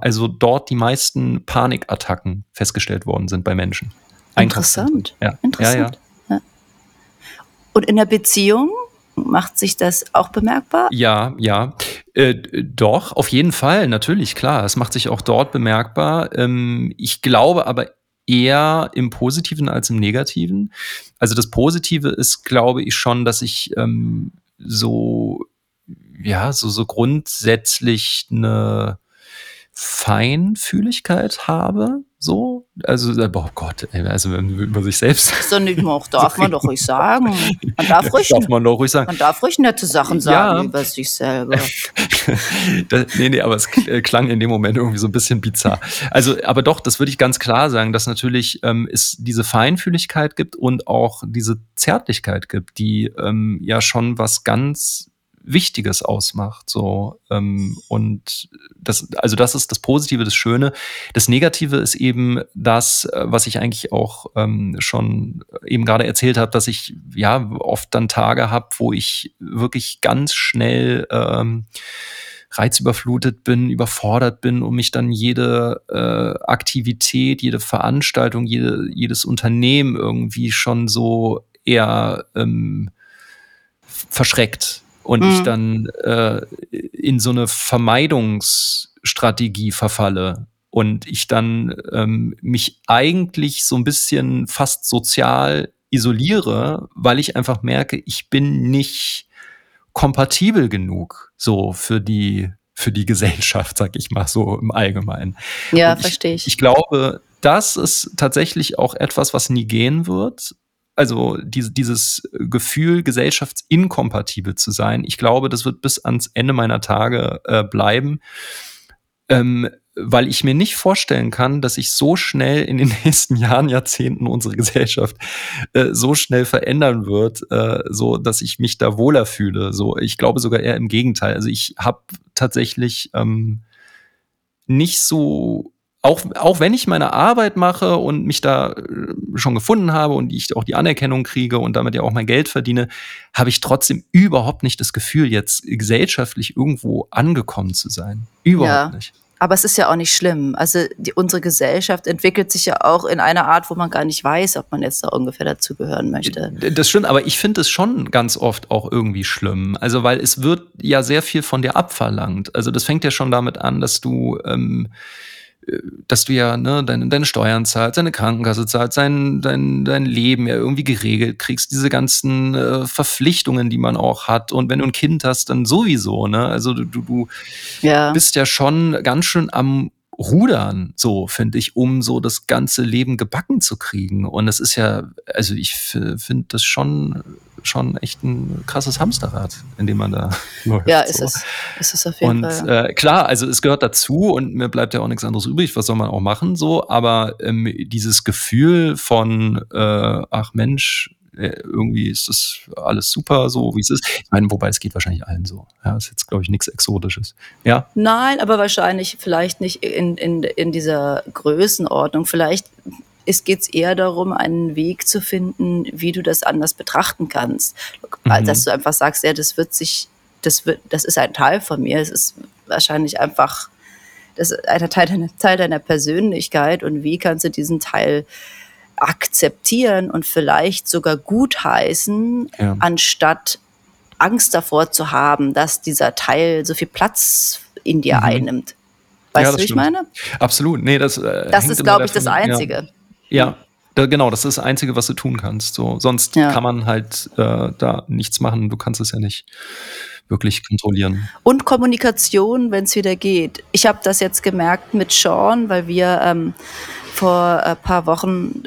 Speaker 2: also dort die meisten Panikattacken festgestellt worden sind bei Menschen.
Speaker 1: Interessant.
Speaker 2: Ja.
Speaker 1: Interessant. Ja, ja. Und in der Beziehung macht sich das auch bemerkbar?
Speaker 2: Ja, ja. Äh, doch, auf jeden Fall, natürlich, klar. Es macht sich auch dort bemerkbar. Ähm, ich glaube aber eher im Positiven als im Negativen. Also das Positive ist, glaube ich, schon, dass ich ähm, so, ja, so, so grundsätzlich eine Feinfühligkeit habe, so. Also, oh Gott, also über sich selbst.
Speaker 1: So nicht auch darf man doch ruhig *laughs* sagen. Man darf ruhig,
Speaker 2: darf man doch ruhig sagen.
Speaker 1: Man darf ruhig nette Sachen sagen ja. über sich selber. *laughs*
Speaker 2: das, nee, nee, aber es äh, klang in dem Moment irgendwie so ein bisschen bizarr. Also, aber doch, das würde ich ganz klar sagen, dass natürlich ähm, es diese Feinfühligkeit gibt und auch diese Zärtlichkeit gibt, die ähm, ja schon was ganz Wichtiges ausmacht. So ähm, und das, also das ist das Positive, das Schöne. Das Negative ist eben das, äh, was ich eigentlich auch ähm, schon eben gerade erzählt habe, dass ich ja oft dann Tage habe, wo ich wirklich ganz schnell ähm, reizüberflutet bin, überfordert bin und mich dann jede äh, Aktivität, jede Veranstaltung, jede, jedes Unternehmen irgendwie schon so eher ähm, verschreckt und mhm. ich dann äh, in so eine Vermeidungsstrategie verfalle und ich dann ähm, mich eigentlich so ein bisschen fast sozial isoliere, weil ich einfach merke, ich bin nicht kompatibel genug so für die für die Gesellschaft, sag ich mal so im Allgemeinen.
Speaker 1: Ja, verstehe ich.
Speaker 2: Ich glaube, das ist tatsächlich auch etwas, was nie gehen wird also diese, dieses Gefühl, gesellschaftsinkompatibel zu sein, ich glaube, das wird bis ans Ende meiner Tage äh, bleiben, ähm, weil ich mir nicht vorstellen kann, dass sich so schnell in den *laughs* nächsten Jahren, Jahrzehnten unsere Gesellschaft äh, so schnell verändern wird, äh, so dass ich mich da wohler fühle. So, ich glaube sogar eher im Gegenteil. Also ich habe tatsächlich ähm, nicht so auch, auch wenn ich meine Arbeit mache und mich da äh, schon gefunden habe und ich auch die Anerkennung kriege und damit ja auch mein Geld verdiene, habe ich trotzdem überhaupt nicht das Gefühl, jetzt gesellschaftlich irgendwo angekommen zu sein. Überhaupt ja. nicht.
Speaker 1: Aber es ist ja auch nicht schlimm. Also die, unsere Gesellschaft entwickelt sich ja auch in einer Art, wo man gar nicht weiß, ob man jetzt da ungefähr dazugehören möchte.
Speaker 2: Das stimmt, aber ich finde es schon ganz oft auch irgendwie schlimm. Also weil es wird ja sehr viel von dir abverlangt. Also das fängt ja schon damit an, dass du ähm, dass du ja ne, deine, deine Steuern zahlst, deine Krankenkasse zahlst, dein, dein, dein Leben ja irgendwie geregelt kriegst, diese ganzen äh, Verpflichtungen, die man auch hat. Und wenn du ein Kind hast, dann sowieso, ne? Also du, du, du ja. bist ja schon ganz schön am Rudern, so finde ich, um so das ganze Leben gebacken zu kriegen. Und es ist ja, also ich finde das schon, schon echt ein krasses Hamsterrad, in dem man da *laughs*
Speaker 1: läuft. Ja, ist so. es. Ist es auf jeden
Speaker 2: und, Fall. Ja. Äh, klar, also es gehört dazu und mir bleibt ja auch nichts anderes übrig. Was soll man auch machen so? Aber ähm, dieses Gefühl von, äh, ach Mensch, äh, irgendwie ist das alles super, so wie es ist. Ich meine, wobei es geht wahrscheinlich allen so. Ja, ist jetzt, glaube ich, nichts Exotisches. Ja?
Speaker 1: Nein, aber wahrscheinlich vielleicht nicht in, in, in dieser Größenordnung. Vielleicht geht es eher darum, einen Weg zu finden, wie du das anders betrachten kannst. Mhm. Dass du einfach sagst, ja, das wird sich, das wird, das ist ein Teil von mir. Es ist wahrscheinlich einfach das ist ein Teil deiner, Teil deiner Persönlichkeit und wie kannst du diesen Teil akzeptieren und vielleicht sogar gutheißen, ja. anstatt Angst davor zu haben, dass dieser Teil so viel Platz in dir mhm. einnimmt. Weißt ja, du, wie ich meine?
Speaker 2: Absolut. Nee, das, äh,
Speaker 1: das ist, glaube ich, das Einzige.
Speaker 2: Ja. Ja. Da, genau, das ist das Einzige, was du tun kannst. So, sonst ja. kann man halt äh, da nichts machen. Du kannst es ja nicht wirklich kontrollieren.
Speaker 1: Und Kommunikation, wenn es wieder geht. Ich habe das jetzt gemerkt mit Sean, weil wir ähm, vor ein paar Wochen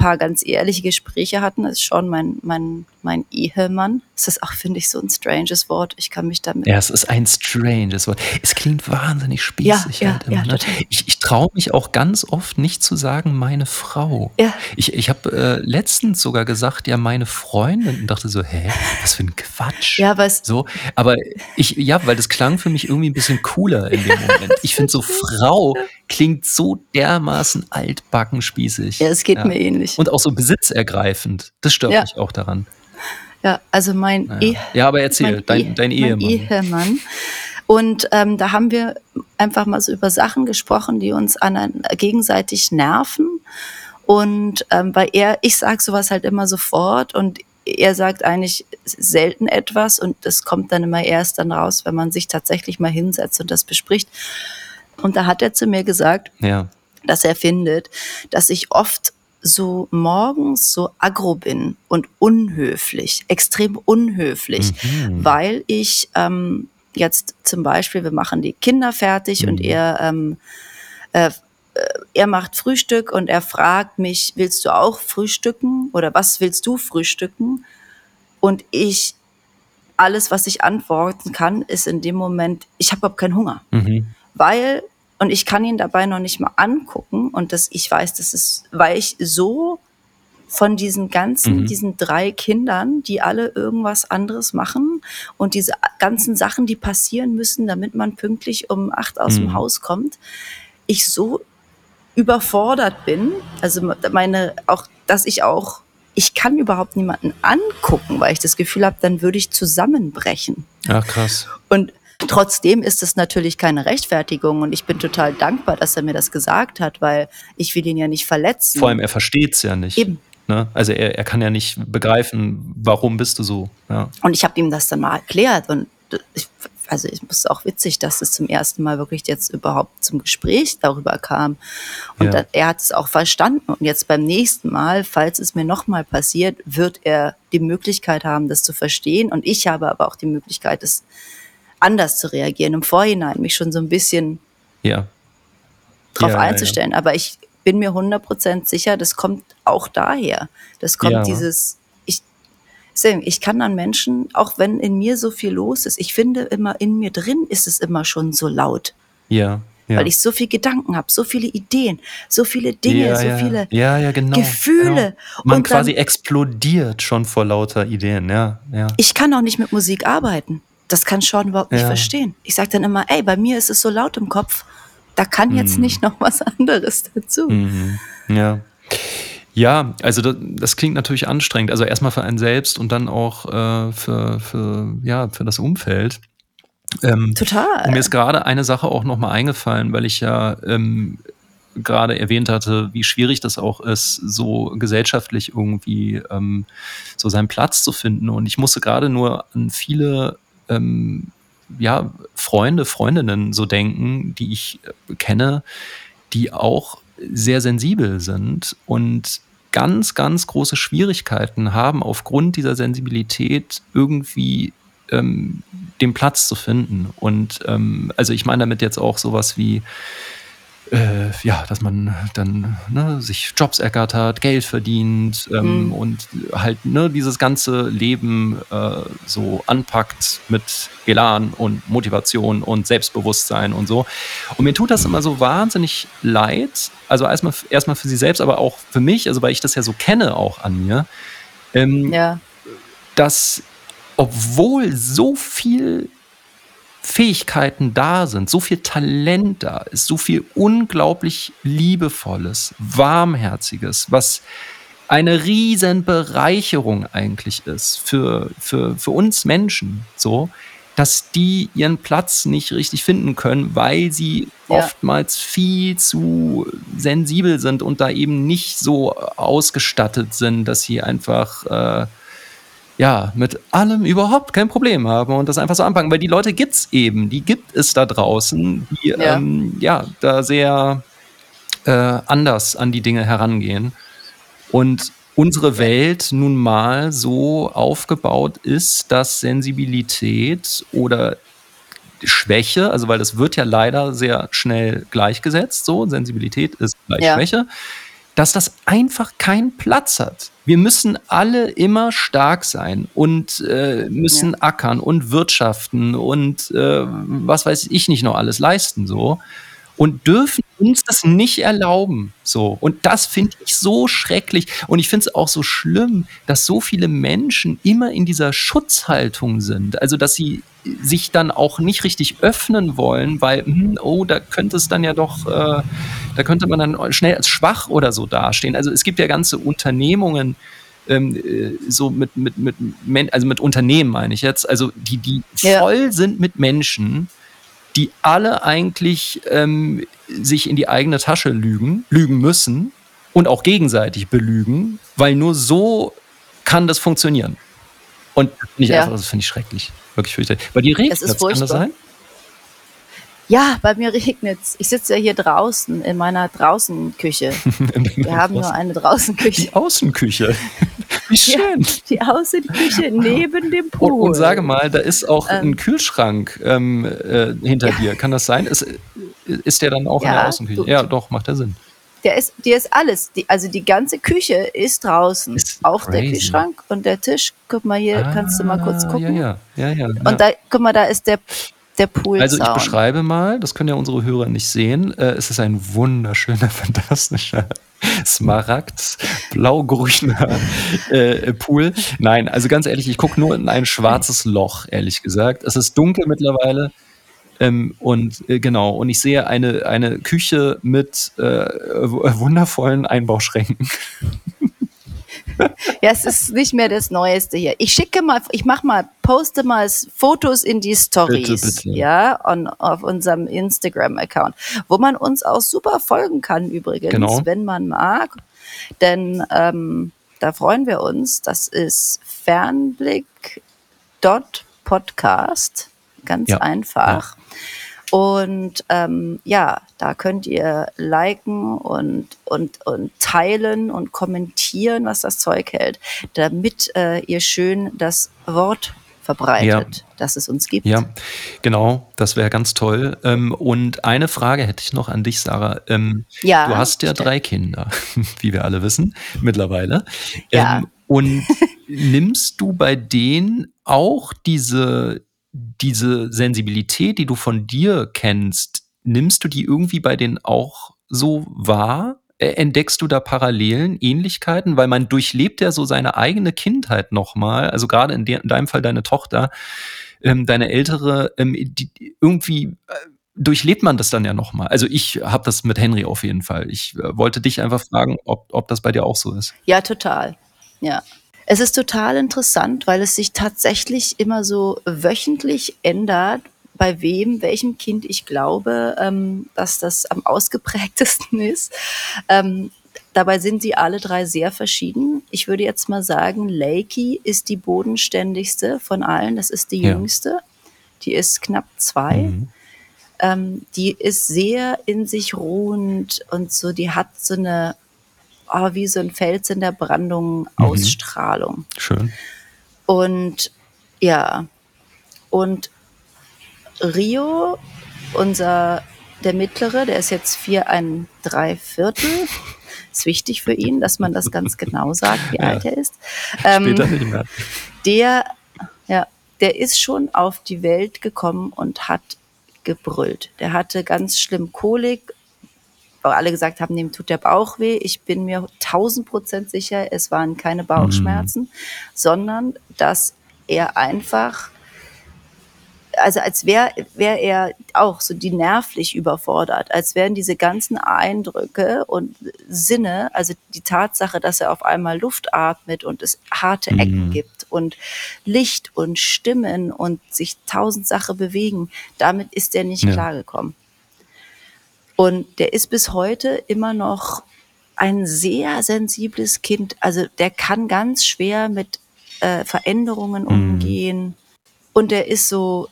Speaker 1: paar ganz ehrliche Gespräche hatten. Das ist schon mein, mein, mein Ehemann. Das ist auch, finde ich, so ein stranges Wort. Ich kann mich damit.
Speaker 2: Ja, es ist ein stranges Wort. Es klingt wahnsinnig spießig. Ja, halt ja, immer, ja, ne? Ich, ich traue mich auch ganz oft nicht zu sagen, meine Frau. Ja. Ich, ich habe äh, letztens sogar gesagt, ja, meine Freundin und dachte so, hä, was für ein Quatsch. Ja, was. So, aber ich, ja, weil das klang für mich irgendwie ein bisschen cooler in dem Moment. Ich finde so *laughs* Frau klingt so dermaßen altbacken spießig.
Speaker 1: Ja, es geht ja. mir ähnlich.
Speaker 2: Und auch so besitzergreifend. Das stört ja. mich auch daran.
Speaker 1: Ja, also mein
Speaker 2: naja. e Ja, aber erzähl, dein, e dein Ehemann.
Speaker 1: Ehemann. Und ähm, da haben wir einfach mal so über Sachen gesprochen, die uns an, gegenseitig nerven. Und ähm, weil er, ich sage sowas halt immer sofort und er sagt eigentlich selten etwas und das kommt dann immer erst dann raus, wenn man sich tatsächlich mal hinsetzt und das bespricht. Und da hat er zu mir gesagt, ja. dass er findet, dass ich oft so morgens so aggro bin und unhöflich, extrem unhöflich, mhm. weil ich ähm, jetzt zum Beispiel, wir machen die Kinder fertig mhm. und er, ähm, äh, er macht Frühstück und er fragt mich, willst du auch frühstücken oder was willst du frühstücken? Und ich, alles, was ich antworten kann, ist in dem Moment, ich habe überhaupt keinen Hunger. Mhm. Weil, und ich kann ihn dabei noch nicht mal angucken und das, ich weiß, das ist, weil ich so von diesen ganzen, mhm. diesen drei Kindern, die alle irgendwas anderes machen und diese ganzen Sachen, die passieren müssen, damit man pünktlich um acht aus mhm. dem Haus kommt, ich so überfordert bin, also meine, auch, dass ich auch, ich kann überhaupt niemanden angucken, weil ich das Gefühl habe, dann würde ich zusammenbrechen.
Speaker 2: Ja, krass.
Speaker 1: Und Trotzdem ist es natürlich keine Rechtfertigung und ich bin total dankbar, dass er mir das gesagt hat, weil ich will ihn ja nicht verletzen.
Speaker 2: Vor allem, er versteht es ja nicht.
Speaker 1: Eben.
Speaker 2: Ne? Also er, er kann ja nicht begreifen, warum bist du so. Ja.
Speaker 1: Und ich habe ihm das dann mal erklärt und ich, also es ist auch witzig, dass es zum ersten Mal wirklich jetzt überhaupt zum Gespräch darüber kam. Und ja. er hat es auch verstanden. Und jetzt beim nächsten Mal, falls es mir nochmal passiert, wird er die Möglichkeit haben, das zu verstehen. Und ich habe aber auch die Möglichkeit, es anders zu reagieren, im Vorhinein mich schon so ein bisschen
Speaker 2: ja.
Speaker 1: drauf ja, einzustellen. Aber ich bin mir 100% sicher, das kommt auch daher. Das kommt ja. dieses, ich, ich kann an Menschen, auch wenn in mir so viel los ist, ich finde immer, in mir drin ist es immer schon so laut.
Speaker 2: Ja. Ja.
Speaker 1: Weil ich so viele Gedanken habe, so viele Ideen, so viele Dinge,
Speaker 2: ja,
Speaker 1: so
Speaker 2: ja.
Speaker 1: viele
Speaker 2: ja, ja, genau,
Speaker 1: Gefühle.
Speaker 2: Genau. Man und quasi dann, explodiert schon vor lauter Ideen, ja, ja.
Speaker 1: Ich kann auch nicht mit Musik arbeiten. Das kann Sean überhaupt nicht verstehen. Ich sage dann immer, ey, bei mir ist es so laut im Kopf. Da kann jetzt mhm. nicht noch was *laughs* anderes dazu.
Speaker 2: Mhm. Ja. Ja, also das, das, klingt natürlich anstrengend. Also erstmal für einen selbst und dann auch äh, für, für, ja, für das Umfeld.
Speaker 1: Ähm, Total.
Speaker 2: Und mir ist gerade eine Sache auch nochmal eingefallen, weil ich ja ähm, gerade erwähnt hatte, wie schwierig das auch ist, so gesellschaftlich irgendwie ähm, so seinen Platz zu finden. Und ich musste gerade nur an viele ähm, ja, Freunde, Freundinnen so denken, die ich äh, kenne, die auch sehr sensibel sind und ganz, ganz große Schwierigkeiten haben, aufgrund dieser Sensibilität irgendwie ähm, den Platz zu finden. Und ähm, also ich meine damit jetzt auch sowas wie äh, ja, dass man dann ne, sich Jobs ergattert, Geld verdient ähm, mhm. und halt ne, dieses ganze Leben äh, so anpackt mit Elan und Motivation und Selbstbewusstsein und so. Und mir tut das immer so wahnsinnig leid, also erstmal, erstmal für sie selbst, aber auch für mich, also weil ich das ja so kenne auch an mir, ähm, ja. dass obwohl so viel Fähigkeiten da sind, so viel Talent da ist, so viel unglaublich liebevolles, warmherziges, was eine riesen Bereicherung eigentlich ist für, für, für uns Menschen, so, dass die ihren Platz nicht richtig finden können, weil sie ja. oftmals viel zu sensibel sind und da eben nicht so ausgestattet sind, dass sie einfach äh, ja, mit allem überhaupt kein Problem haben und das einfach so anpacken, weil die Leute gibt's eben, die gibt es da draußen, die ja, ähm, ja da sehr äh, anders an die Dinge herangehen. Und unsere Welt nun mal so aufgebaut ist, dass Sensibilität oder Schwäche, also weil das wird ja leider sehr schnell gleichgesetzt, so Sensibilität ist gleich ja. Schwäche, dass das einfach keinen Platz hat. Wir müssen alle immer stark sein und äh, müssen ja. ackern und wirtschaften und äh, was weiß ich nicht noch alles leisten so und dürfen uns das nicht erlauben. So. Und das finde ich so schrecklich. Und ich finde es auch so schlimm, dass so viele Menschen immer in dieser Schutzhaltung sind. Also, dass sie sich dann auch nicht richtig öffnen wollen, weil, hm, oh, da könnte es dann ja doch, äh, da könnte man dann schnell als schwach oder so dastehen. Also es gibt ja ganze Unternehmungen, ähm, äh, so mit, mit, mit, also mit Unternehmen meine ich jetzt, also die, die ja. voll sind mit Menschen, die alle eigentlich ähm, sich in die eigene Tasche lügen, lügen müssen und auch gegenseitig belügen, weil nur so kann das funktionieren. Und das finde ich
Speaker 1: Ja.
Speaker 2: einfach, das finde ich schrecklich. Wirklich fürchterlich. Bei dir regnet
Speaker 1: Es
Speaker 2: es, kann das sein?
Speaker 1: Ja, bei mir regnet's. Ich sitze ja hier draußen in meiner Draußenküche. *laughs* Wir haben nur eine Draußenküche.
Speaker 2: Die Außenküche. *laughs* Wie schön.
Speaker 1: Die Außenküche neben dem
Speaker 2: Und,
Speaker 1: Pool.
Speaker 2: und sage mal, da ist auch
Speaker 1: Ähm.
Speaker 2: ein Kühlschrank ähm, äh, hinter dir. Kann das sein? Ist, ist der dann auch in
Speaker 1: Ja,
Speaker 2: der Außenküche?
Speaker 1: du-
Speaker 2: Ja, doch, macht ja Sinn.
Speaker 1: Der ist, die ist alles. Die, also die ganze Küche ist draußen.
Speaker 2: Ist
Speaker 1: auch der
Speaker 2: crazy.
Speaker 1: Kühlschrank und der Tisch. Guck mal hier, kannst du mal kurz
Speaker 2: Ah,
Speaker 1: gucken.
Speaker 2: Ja, ja, ja, ja. ja.
Speaker 1: Und da, guck mal, da ist der, der Pool.
Speaker 2: Also ich beschreibe mal, das können ja unsere Hörer nicht sehen. Äh, es ist ein wunderschöner, *laughs* fantastischer Smaragd, blaugrüner äh, Pool. Nein, also ganz ehrlich, ich gucke nur in ein schwarzes Loch, ehrlich gesagt. Es ist dunkel mittlerweile. Ähm, und äh, genau, und ich sehe eine, eine Küche mit äh, wundervollen Einbauschränken.
Speaker 1: Ja, es ist nicht mehr das Neueste hier. Ich schicke mal, ich mache mal, poste mal Fotos in die Stories,
Speaker 2: Bitte, bitte.
Speaker 1: ja, on, auf unserem Instagram-Account, wo man uns auch super folgen kann übrigens,
Speaker 2: Genau.
Speaker 1: wenn man mag. Denn ähm, da freuen wir uns. Das ist Fernblick.podcast, ganz
Speaker 2: Ja,
Speaker 1: einfach. Und ähm, ja, da könnt ihr liken und, und, und teilen und kommentieren, was das Zeug hält, damit äh, ihr schön das Wort verbreitet, dass es uns gibt.
Speaker 2: Ja, genau, das wäre ganz toll. Ähm, und eine Frage hätte ich noch an dich, Sarah. Ähm,
Speaker 1: Ja,
Speaker 2: du hast ja drei Kinder, *laughs* wie wir alle wissen, mittlerweile.
Speaker 1: Ja.
Speaker 2: Ähm, und *laughs* nimmst du bei denen auch diese, diese Sensibilität, die du von dir kennst, nimmst du die irgendwie bei denen auch so wahr? Äh, Entdeckst du da Parallelen, Ähnlichkeiten? Weil man durchlebt ja so seine eigene Kindheit nochmal, also gerade in, de in deinem Fall deine Tochter, ähm, deine ältere, ähm, die, irgendwie äh, durchlebt man das dann ja nochmal. Also ich habe das mit Henry auf jeden Fall. Ich äh, wollte dich einfach fragen, ob, ob das bei dir auch so ist.
Speaker 1: Ja, total. Ja. Es ist total interessant, weil es sich tatsächlich immer so wöchentlich ändert, bei wem, welchem Kind ich glaube, ähm, dass das am ausgeprägtesten *laughs* ist. Ähm, dabei sind sie alle drei sehr verschieden. Ich würde jetzt mal sagen, Lakey ist die bodenständigste von allen. Das ist die
Speaker 2: Ja.
Speaker 1: jüngste. Die ist knapp zwei.
Speaker 2: Mhm.
Speaker 1: Ähm, die ist sehr in sich ruhend und so, die hat so eine, oh, wie so ein Fels in der Brandung Ausstrahlung.
Speaker 2: Schön.
Speaker 1: Und ja, und Rio, unser, der Mittlere, der ist jetzt vier, ein Dreiviertel. *laughs* Ist wichtig für ihn, dass man das ganz genau sagt, wie
Speaker 2: Ja.
Speaker 1: alt er ist. Ähm, der, ja, der ist schon auf die Welt gekommen und hat gebrüllt. Der hatte ganz schlimm Kolik, alle gesagt haben, dem tut der Bauch weh. Ich bin mir tausend Prozent sicher, es waren keine Bauchschmerzen, sondern dass er einfach, also als wäre wär er auch so die nervlich überfordert, als wären diese ganzen Eindrücke und Sinne, also die Tatsache, dass er auf einmal Luft atmet und es harte Ecken
Speaker 2: Mhm.
Speaker 1: gibt und Licht und Stimmen und sich tausend Sachen bewegen, damit ist er nicht
Speaker 2: Ja.
Speaker 1: klargekommen. Und der ist bis heute immer noch ein sehr sensibles Kind. Also der kann ganz schwer mit äh, Veränderungen umgehen. Und der ist so,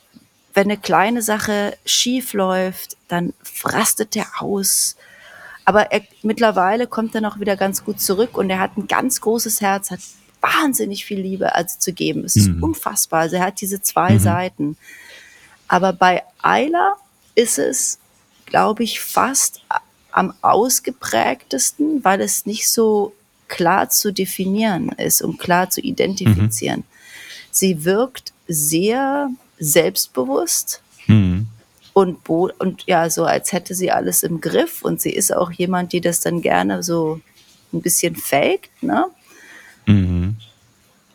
Speaker 1: wenn eine kleine Sache schief läuft, dann rastet der aus. Aber er, mittlerweile kommt er noch wieder ganz gut zurück und er hat ein ganz großes Herz, hat wahnsinnig viel Liebe also zu geben. Es ist
Speaker 2: Mhm.
Speaker 1: unfassbar. Also er hat diese zwei
Speaker 2: Mhm.
Speaker 1: Seiten. Aber bei Ayla ist es, glaube ich, fast am ausgeprägtesten, weil es nicht so klar zu definieren ist und klar zu identifizieren. Sie wirkt sehr selbstbewusst
Speaker 2: Mhm.
Speaker 1: und, und ja, so als hätte sie alles im Griff. Und sie ist auch jemand, die das dann gerne so ein bisschen faked, ne?
Speaker 2: Mhm.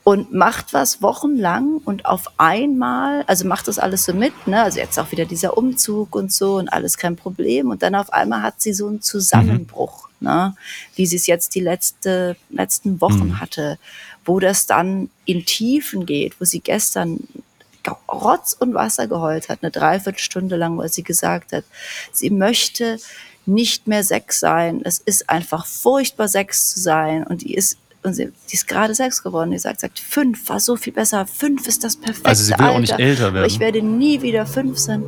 Speaker 1: Und macht was wochenlang und auf einmal, also macht das alles so mit, ne? Also jetzt auch wieder dieser Umzug und so und alles kein Problem. Und dann auf einmal hat sie so einen Zusammenbruch, ne? Wie sie es jetzt die letzte, letzten Wochen
Speaker 2: Mhm.
Speaker 1: hatte, wo das dann in Tiefen geht, wo sie gestern Rotz und Wasser geheult hat, eine Dreiviertelstunde lang, weil sie gesagt hat, sie möchte nicht mehr sechs sein. Es ist einfach furchtbar, sechs zu sein. Und die ist und sie, die ist gerade sechs geworden. Die sagt, sagt, fünf war so viel besser. Fünf ist das perfekte
Speaker 2: Also sie will
Speaker 1: Alter.
Speaker 2: auch nicht älter werden.
Speaker 1: Aber ich werde nie wieder fünf sein.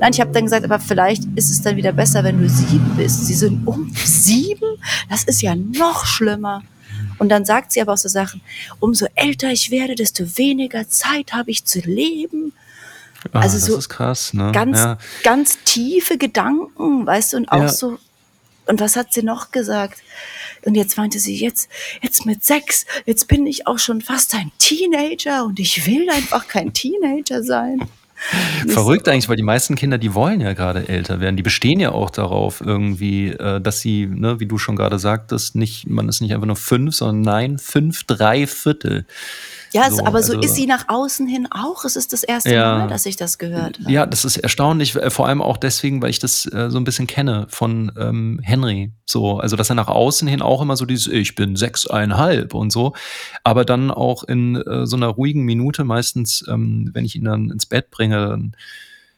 Speaker 1: Nein, ich habe dann gesagt, aber vielleicht ist es dann wieder besser, wenn du sieben bist. Sie sind um sieben? Das ist ja noch schlimmer. Und dann sagt sie aber auch so Sachen, umso älter ich werde, desto weniger Zeit habe ich zu leben.
Speaker 2: Ah,
Speaker 1: also so
Speaker 2: krass, ne?
Speaker 1: Ganz,
Speaker 2: ja.
Speaker 1: ganz tiefe Gedanken, weißt du, und auch
Speaker 2: Ja.
Speaker 1: so. Und was hat sie noch gesagt? Und jetzt meinte sie, jetzt, jetzt mit sechs, jetzt bin ich auch schon fast ein Teenager und ich will einfach kein Teenager sein. *laughs*
Speaker 2: Verrückt eigentlich, weil die meisten Kinder, die wollen ja gerade älter werden. Die bestehen ja auch darauf irgendwie, äh, dass sie, ne, wie du schon gerade sagtest, nicht, man ist nicht einfach nur fünf, sondern nein, fünf, drei Viertel.
Speaker 1: Ja,
Speaker 2: So,
Speaker 1: aber so
Speaker 2: also-
Speaker 1: ist sie nach außen hin auch. Es ist das erste
Speaker 2: Ja.
Speaker 1: Mal, dass ich das gehört habe.
Speaker 2: Ja, das ist erstaunlich, äh, vor allem auch deswegen, weil ich das äh, so ein bisschen kenne von ähm, Henry. So, also dass er nach außen hin auch immer so dieses, ich bin sechseinhalb und so, aber dann auch in äh, so einer ruhigen Minute meistens, ähm, wenn ich ihn dann ins Bett bringe, dann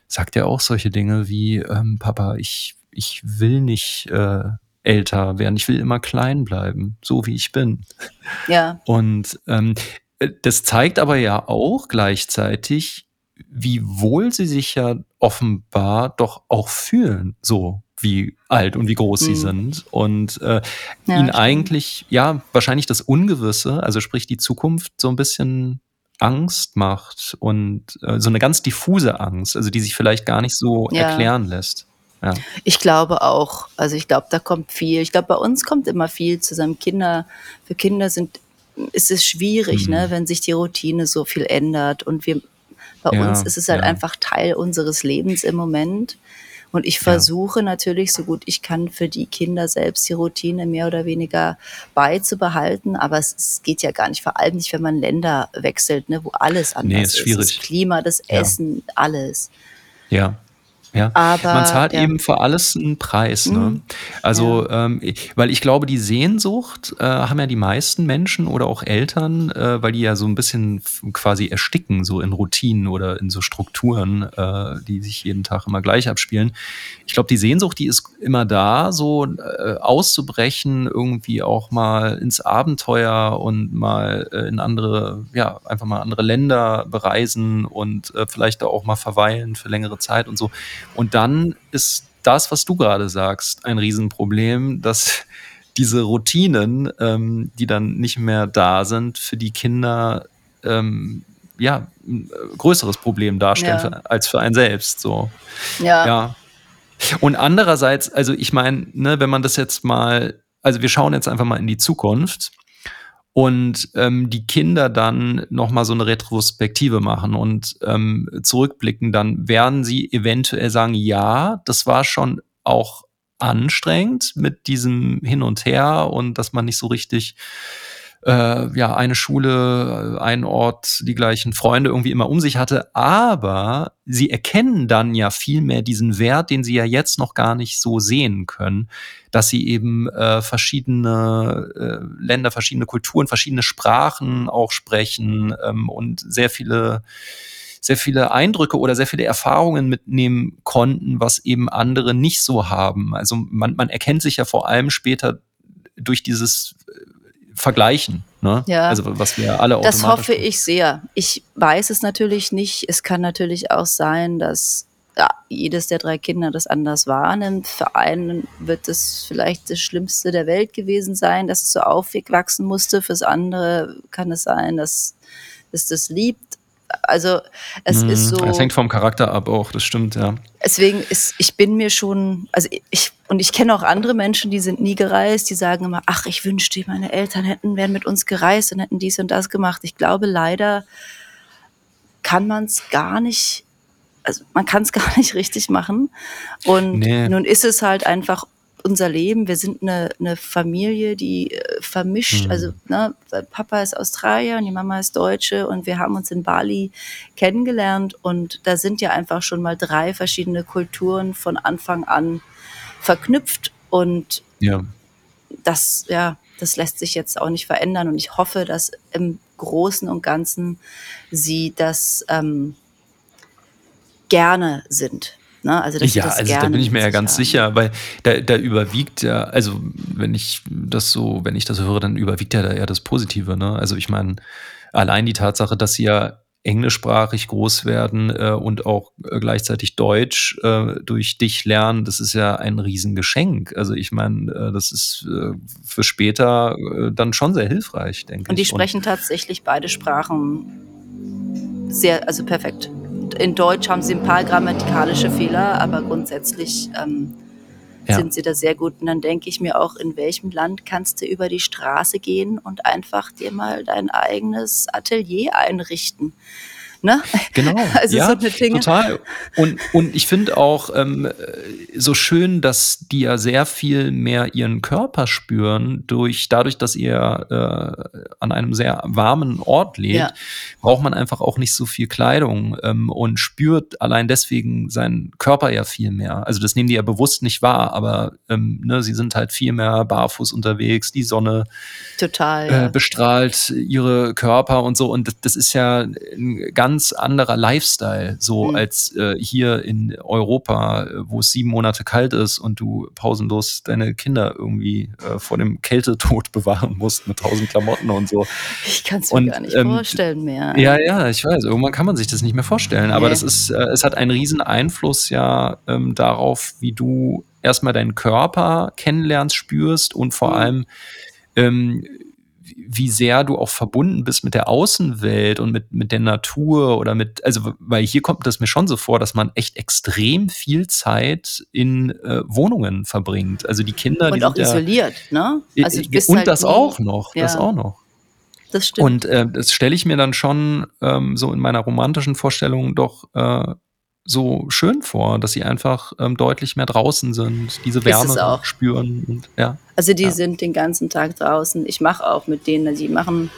Speaker 2: sagt er auch solche Dinge wie, ähm, Papa, ich, ich will nicht äh, älter werden, ich will immer klein bleiben, so wie ich bin.
Speaker 1: Ja,
Speaker 2: Und ähm, äh, das zeigt aber ja auch gleichzeitig, wie wohl sie sich ja offenbar doch auch fühlen, so wie alt und wie groß sie
Speaker 1: Mhm.
Speaker 2: sind. Und äh,
Speaker 1: Ja,
Speaker 2: ihnen eigentlich, ja, wahrscheinlich das Ungewisse, also sprich die Zukunft, so ein bisschen Angst macht und äh, so eine ganz diffuse Angst, also die sich vielleicht gar nicht so
Speaker 1: Ja.
Speaker 2: erklären lässt. Ja.
Speaker 1: Ich glaube auch. Also ich glaube, da kommt viel. Ich glaube, bei uns kommt immer viel zusammen. Kinder, für Kinder sind, ist es schwierig,
Speaker 2: Mhm.
Speaker 1: ne, wenn sich die Routine so viel ändert. Und wir, bei
Speaker 2: Ja,
Speaker 1: uns ist es halt
Speaker 2: ja.
Speaker 1: einfach Teil unseres Lebens im Moment. Und ich versuche natürlich, so gut ich kann, für die Kinder selbst die Routine mehr oder weniger beizubehalten. Aber es, es geht ja gar nicht, vor allem nicht, wenn man Länder wechselt, ne, wo alles anders
Speaker 2: ist
Speaker 1: ist.
Speaker 2: schwierig.
Speaker 1: Das Klima, das
Speaker 2: Ja.
Speaker 1: Essen, alles.
Speaker 2: Ja. Ja,
Speaker 1: Aber,
Speaker 2: man zahlt
Speaker 1: ja.
Speaker 2: eben für alles einen Preis. Ne?
Speaker 1: Mhm.
Speaker 2: Also, ähm, ich- weil ich glaube, die Sehnsucht äh, haben ja die meisten Menschen oder auch Eltern, äh, weil die ja so ein bisschen quasi ersticken, so in Routinen oder in so Strukturen, äh, die sich jeden Tag immer gleich abspielen. Ich glaube, die Sehnsucht, die ist immer da, so äh, auszubrechen, irgendwie auch mal ins Abenteuer und mal äh, in andere, ja, einfach mal andere Länder bereisen und äh, vielleicht da auch mal verweilen für längere Zeit und so. Und dann ist das, was du gerade sagst, ein Riesenproblem, dass *laughs* diese Routinen, ähm, die dann nicht mehr da sind, für die Kinder ähm, ja ein äh, größeres Problem darstellen
Speaker 1: Ja.
Speaker 2: als für einen selbst. So.
Speaker 1: Ja.
Speaker 2: Ja. Und andererseits, also ich meine, ne, wenn man das jetzt mal, also wir schauen jetzt einfach mal in die Zukunft und ähm, die Kinder dann nochmal so eine Retrospektive machen und ähm, zurückblicken, dann werden sie eventuell sagen, ja, das war schon auch anstrengend mit diesem Hin und Her und dass man nicht so richtig äh, ja, eine Schule, ein Ort, die gleichen Freunde irgendwie immer um sich hatte, aber sie erkennen dann ja viel mehr diesen Wert, den sie ja jetzt noch gar nicht so sehen können, dass sie eben äh, verschiedene äh, Länder, verschiedene Kulturen, verschiedene Sprachen auch sprechen ähm, und sehr viele sehr viele Eindrücke oder sehr viele Erfahrungen mitnehmen konnten, was eben andere nicht so haben. Also man, man erkennt sich ja vor allem später durch dieses äh, Vergleichen. Ne?
Speaker 1: Ja.
Speaker 2: Also was wir alle
Speaker 1: Das
Speaker 2: automatisch
Speaker 1: hoffe
Speaker 2: tun.
Speaker 1: ich sehr. Ich weiß es natürlich nicht. Es kann natürlich auch sein, dass ja, jedes der drei Kinder das anders wahrnimmt. Für einen wird es vielleicht das Schlimmste der Welt gewesen sein, dass es so aufwachsen musste. Fürs andere kann es sein, dass es das liebt. Also es
Speaker 2: Mhm.
Speaker 1: ist so.
Speaker 2: Es hängt vom Charakter ab auch, das stimmt, ja.
Speaker 1: Deswegen ist, ich bin mir schon, also ich, und ich kenne auch andere Menschen, die sind nie gereist, die sagen immer, ach, ich wünschte, meine Eltern hätten, wären mit uns gereist und hätten dies und das gemacht. Ich glaube, leider kann man es gar nicht, also man kann es *laughs* gar nicht richtig machen. Und
Speaker 2: Nee.
Speaker 1: nun ist es halt einfach unser Leben. Wir sind eine, eine Familie, die äh, vermischt,
Speaker 2: Mhm.
Speaker 1: also ne, Papa ist Australier und die Mama ist Deutsche und wir haben uns in Bali kennengelernt und da sind ja einfach schon mal drei verschiedene Kulturen von Anfang an verknüpft und
Speaker 2: Ja.
Speaker 1: das, ja, das lässt sich jetzt auch nicht verändern und ich hoffe, dass im Großen und Ganzen sie das ähm, gerne sind. Ne? Also,
Speaker 2: ja, also da bin ich mir ja ganz haben. sicher, weil da, da überwiegt ja, also wenn ich das so, wenn ich das höre, dann überwiegt ja da eher das Positive. Ne? Also ich meine, allein die Tatsache, dass sie ja englischsprachig groß werden äh, und auch äh, gleichzeitig Deutsch äh, durch dich lernen, das ist ja ein Riesengeschenk. Also ich meine, äh, das ist äh, für später äh, dann schon sehr hilfreich, denke ich.
Speaker 1: Und die sprechen und tatsächlich beide Sprachen sehr, also perfekt. In Deutsch haben sie ein paar grammatikalische Fehler, aber grundsätzlich ähm, ja. sind sie da sehr gut. Und dann denke ich mir auch, in welchem Land kannst du über die Straße gehen und einfach dir mal dein eigenes Atelier einrichten? Ne?
Speaker 2: Genau, *laughs* also ja, so total. Und, und ich finde auch ähm, so schön, dass die ja sehr viel mehr ihren Körper spüren, durch, dadurch, dass ihr äh, an einem sehr warmen Ort lebt, ja. braucht man einfach auch nicht so viel Kleidung ähm, und spürt allein deswegen seinen Körper ja viel mehr. Also das nehmen die ja bewusst nicht wahr, aber ähm, ne, sie sind halt viel mehr barfuß unterwegs, die Sonne
Speaker 1: total,
Speaker 2: äh, ja. bestrahlt ihre Körper und so. Und das, das ist ja ein ganz ganz anderer Lifestyle, so mhm. als äh, hier in Europa, wo es sieben Monate kalt ist und du pausenlos deine Kinder irgendwie äh, vor dem Kältetod *laughs* bewahren musst mit tausend Klamotten und so.
Speaker 1: Ich kann es mir und, gar nicht ähm, vorstellen mehr.
Speaker 2: Ja, ja, ich weiß. Irgendwann kann man sich das nicht mehr vorstellen. Aber nee. das ist, äh, es hat einen riesen Einfluss ja ähm, darauf, wie du erstmal deinen Körper kennenlernst, spürst und vor mhm. allem ähm, wie sehr du auch verbunden bist mit der Außenwelt und mit, mit der Natur oder mit, also, weil hier kommt das mir schon so vor, dass man echt extrem viel Zeit in äh, Wohnungen verbringt. Also die Kinder.
Speaker 1: Und
Speaker 2: die
Speaker 1: auch isoliert, ja, ne?
Speaker 2: Also und halt das nie, auch noch, ja. das auch noch. Das stimmt. Und äh, das stelle ich mir dann schon ähm, so in meiner romantischen Vorstellung doch äh, so schön vor, dass sie einfach ähm, deutlich mehr draußen sind, diese Wärme spüren. Und, ja,
Speaker 1: also die
Speaker 2: ja.
Speaker 1: sind den ganzen Tag draußen. Ich mache auch mit denen, die machen,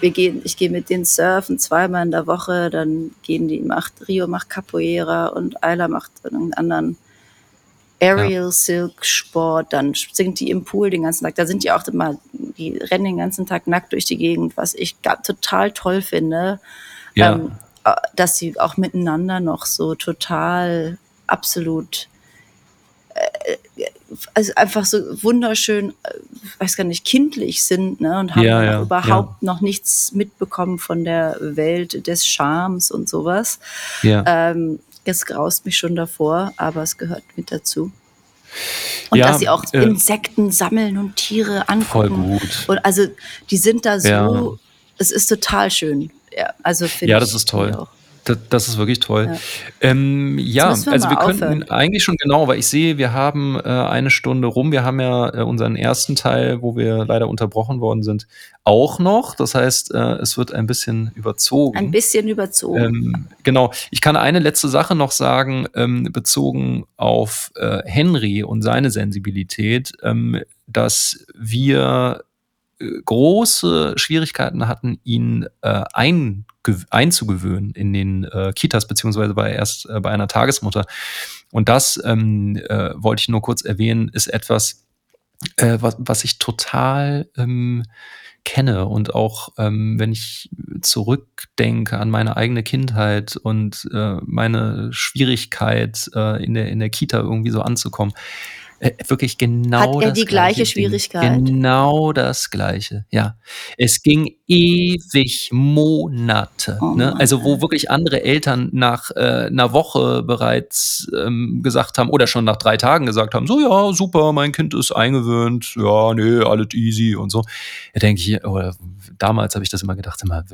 Speaker 1: wir gehen, ich gehe mit denen surfen zweimal in der Woche, dann gehen die, macht, Rio macht Capoeira und Ayla macht einen anderen Aerial ja. Silk Sport, dann singt die im Pool den ganzen Tag. Da sind die auch immer, die rennen den ganzen Tag nackt durch die Gegend, was ich total toll finde. Ja. Ähm, äh, dass sie auch miteinander noch so total absolut äh, also einfach so wunderschön, äh, weiß gar nicht, kindlich sind ne, und haben ja, ja, überhaupt ja. noch nichts mitbekommen von der Welt des Charmes und sowas. Ja. Ähm, das graust mich schon davor, aber es gehört mit dazu. Und dass sie auch äh, Insekten sammeln und Tiere angucken. Voll gut. Und also die sind da so, es ist total schön also
Speaker 2: Ja, das ist toll. Das, das, ist wirklich toll. Ja, ähm, ja wir also wir könnten aufhören. eigentlich schon genau, weil ich sehe, wir haben äh, eine Stunde rum. Wir haben ja äh, unseren ersten Teil, wo wir leider unterbrochen worden sind, auch noch. Das heißt, äh, es wird ein bisschen überzogen.
Speaker 1: Ein bisschen überzogen.
Speaker 2: Ähm, genau. Ich kann eine letzte Sache noch sagen, ähm, bezogen auf äh, Henry und seine Sensibilität, ähm, dass wir große Schwierigkeiten hatten, ihn äh, einzugewöhnen in den äh, Kitas, beziehungsweise bei erst äh, bei einer Tagesmutter. Und das ähm, äh, wollte ich nur kurz erwähnen, ist etwas, äh, was, was ich total ähm, kenne und auch ähm, wenn ich zurückdenke an meine eigene Kindheit und äh, meine Schwierigkeit äh, in der in der Kita irgendwie so anzukommen, wirklich genau
Speaker 1: Hat er die gleiche Schwierigkeit?
Speaker 2: Genau das gleiche, ja. Es ging ewig Monate, oh ne? Also wo wirklich andere Eltern nach äh, einer Woche bereits ähm, gesagt haben oder schon nach drei Tagen gesagt haben, so ja, super, mein Kind ist eingewöhnt, ja, nee, alles easy und so. Da denke ich, oder damals habe ich das immer gedacht, immer,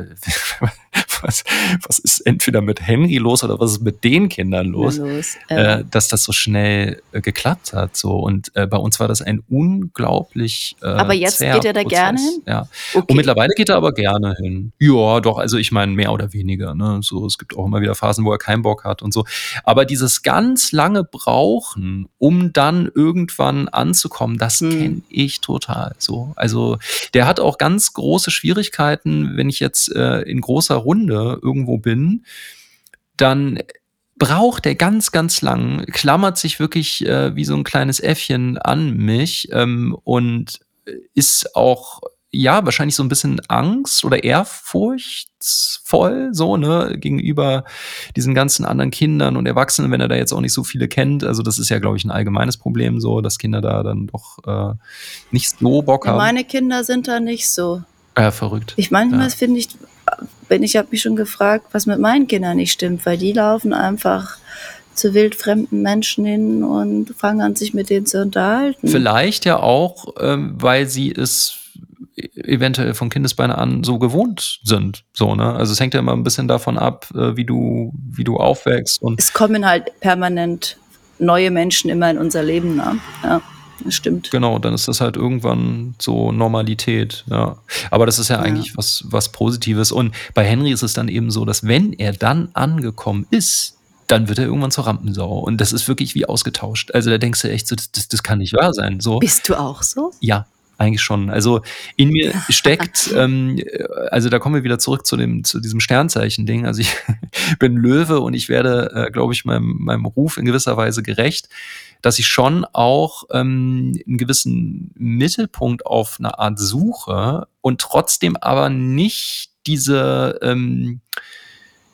Speaker 2: *laughs* was, was ist entweder mit Henry los oder was ist mit den Kindern los, los äh, dass das so schnell äh, geklappt hat. So. Und äh, bei uns war das ein unglaublich. Äh,
Speaker 1: aber jetzt geht er da Prozess. gerne hin?
Speaker 2: Ja. Okay. Und mittlerweile geht er aber gerne hin. Ja, doch, also ich meine, mehr oder weniger. Ne? So, es gibt auch immer wieder Phasen, wo er keinen Bock hat und so. Aber dieses ganz lange Brauchen, um dann irgendwann anzukommen, das hm. kenne ich total so. Also der hat auch ganz große Schwierigkeiten, wenn ich jetzt äh, in großer Runde Stunde irgendwo bin, dann braucht er ganz, ganz lang, klammert sich wirklich äh, wie so ein kleines Äffchen an mich ähm, und ist auch ja, wahrscheinlich so ein bisschen Angst oder ehrfurchtsvoll, so, ne, gegenüber diesen ganzen anderen Kindern und Erwachsenen, wenn er da jetzt auch nicht so viele kennt. Also das ist ja, glaube ich, ein allgemeines Problem, so, dass Kinder da dann doch äh, nicht so Bock haben.
Speaker 1: Meine Kinder sind da nicht so.
Speaker 2: Ja, verrückt.
Speaker 1: Ich manchmal ja. finde ich, wenn ich habe mich schon gefragt, was mit meinen Kindern nicht stimmt, weil die laufen einfach zu wildfremden Menschen hin und fangen an, sich mit denen zu unterhalten.
Speaker 2: Vielleicht ja auch, ähm, weil sie es eventuell von Kindesbeine an so gewohnt sind. So, ne? Also es hängt ja immer ein bisschen davon ab, äh, wie du, wie du aufwächst. Und
Speaker 1: es kommen halt permanent neue Menschen immer in unser Leben. Ne? Ja, das stimmt.
Speaker 2: Genau, dann ist das halt irgendwann so Normalität. Ja. Aber das ist ja, ja eigentlich was, was Positives. Und bei Henry ist es dann eben so, dass wenn er dann angekommen ist, dann wird er irgendwann zur Rampensau. Und das ist wirklich wie ausgetauscht. Also da denkst du echt so, das, das kann nicht wahr sein. So.
Speaker 1: Bist du auch so?
Speaker 2: Ja, eigentlich schon. Also in mir *laughs* steckt, ähm, also da kommen wir wieder zurück zu dem, zu diesem Sternzeichen-Ding. Also ich *laughs* bin Löwe und ich werde, äh, glaube ich, meinem, meinem Ruf in gewisser Weise gerecht, dass ich schon auch ähm, einen gewissen Mittelpunkt auf eine Art suche und trotzdem aber nicht diese ähm,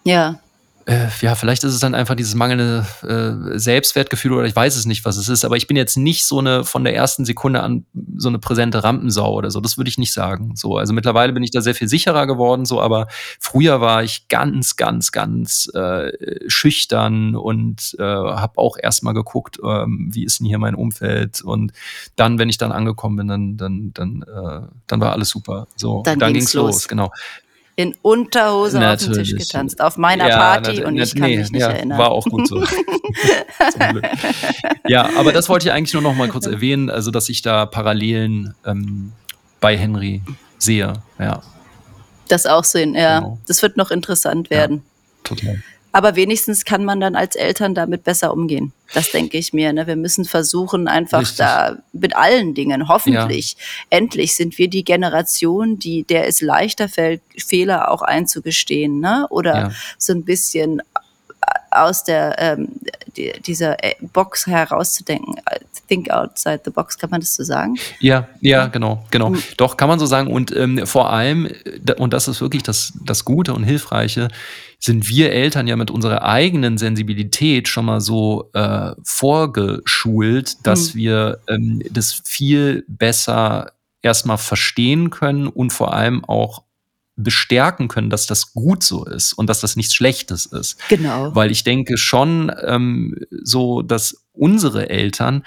Speaker 1: ja
Speaker 2: äh, ja, vielleicht ist es dann einfach dieses mangelnde äh, Selbstwertgefühl oder ich weiß es nicht, was es ist, aber ich bin jetzt nicht so eine von der ersten Sekunde an so eine präsente Rampensau oder so. Das würde ich nicht sagen. So, also mittlerweile bin ich da sehr viel sicherer geworden, so, aber früher war ich ganz, ganz, ganz äh, schüchtern und äh, habe auch erstmal geguckt, ähm, wie ist denn hier mein Umfeld und dann, wenn ich dann angekommen bin, dann, dann, dann, äh, dann war alles super. So,
Speaker 1: dann, dann ging's, ging's los. los,
Speaker 2: genau
Speaker 1: in Unterhose Natürlich. auf den Tisch getanzt. Auf meiner ja, Party und ich kann nee, mich nicht ja, erinnern.
Speaker 2: War auch gut so. *laughs* ja, aber das wollte ich eigentlich nur noch mal kurz erwähnen, also dass ich da Parallelen ähm, bei Henry sehe. Ja.
Speaker 1: Das auch sehen, ja. Genau. Das wird noch interessant werden.
Speaker 2: Ja, total.
Speaker 1: Aber wenigstens kann man dann als Eltern damit besser umgehen. Das denke ich mir. Ne? Wir müssen versuchen, einfach Richtig. da mit allen Dingen, hoffentlich, ja. endlich sind wir die Generation, die, der es leichter fällt, Fehler auch einzugestehen. Ne? Oder ja. so ein bisschen aus der ähm, die, dieser äh, Box herauszudenken. Think outside the box, kann man das so sagen?
Speaker 2: Ja, ja, genau, genau. Mhm. Doch, kann man so sagen. Und ähm, vor allem, und das ist wirklich das, das Gute und Hilfreiche, sind wir Eltern ja mit unserer eigenen Sensibilität schon mal so äh, vorgeschult, dass mhm. wir ähm, das viel besser erstmal verstehen können und vor allem auch bestärken können, dass das gut so ist und dass das nichts Schlechtes ist.
Speaker 1: Genau.
Speaker 2: Weil ich denke schon ähm, so, dass unsere Eltern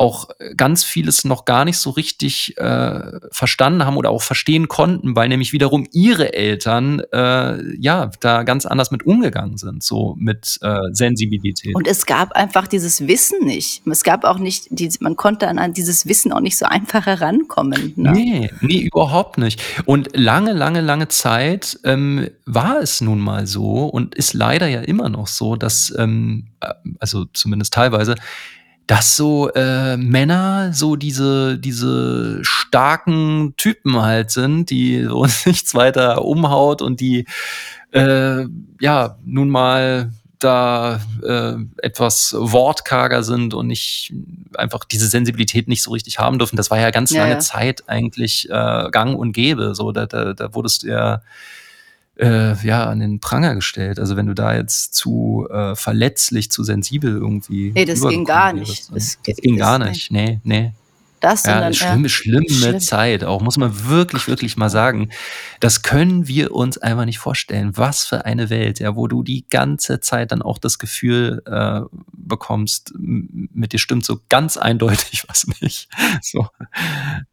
Speaker 2: auch ganz vieles noch gar nicht so richtig äh, verstanden haben oder auch verstehen konnten, weil nämlich wiederum ihre Eltern äh, ja da ganz anders mit umgegangen sind, so mit äh, Sensibilität.
Speaker 1: Und es gab einfach dieses Wissen nicht. Es gab auch nicht, die, man konnte an dieses Wissen auch nicht so einfach herankommen.
Speaker 2: Ne? Nee, nee, überhaupt nicht. Und lange, lange, lange Zeit ähm, war es nun mal so und ist leider ja immer noch so, dass, ähm, äh, also zumindest teilweise, dass so äh, Männer so diese, diese starken Typen halt sind, die uns *laughs* nichts weiter umhaut und die äh, ja nun mal da äh, etwas wortkarger sind und nicht einfach diese Sensibilität nicht so richtig haben dürfen. Das war ja ganz ja, lange ja. Zeit eigentlich äh, gang und gäbe. So, da, da, da wurdest du ja äh, ja, an den Pranger gestellt. Also wenn du da jetzt zu äh, verletzlich, zu sensibel irgendwie.
Speaker 1: Nee, das ging gar nicht.
Speaker 2: Das, das, ging gar nicht. Nee, nee
Speaker 1: das,
Speaker 2: ja, sondern schlimme, schlimme schlimm. Zeit, auch muss man wirklich, wirklich mal sagen. Das können wir uns einfach nicht vorstellen. Was für eine Welt, ja, wo du die ganze Zeit dann auch das Gefühl äh, bekommst, mit dir stimmt so ganz eindeutig *laughs* was nicht. So.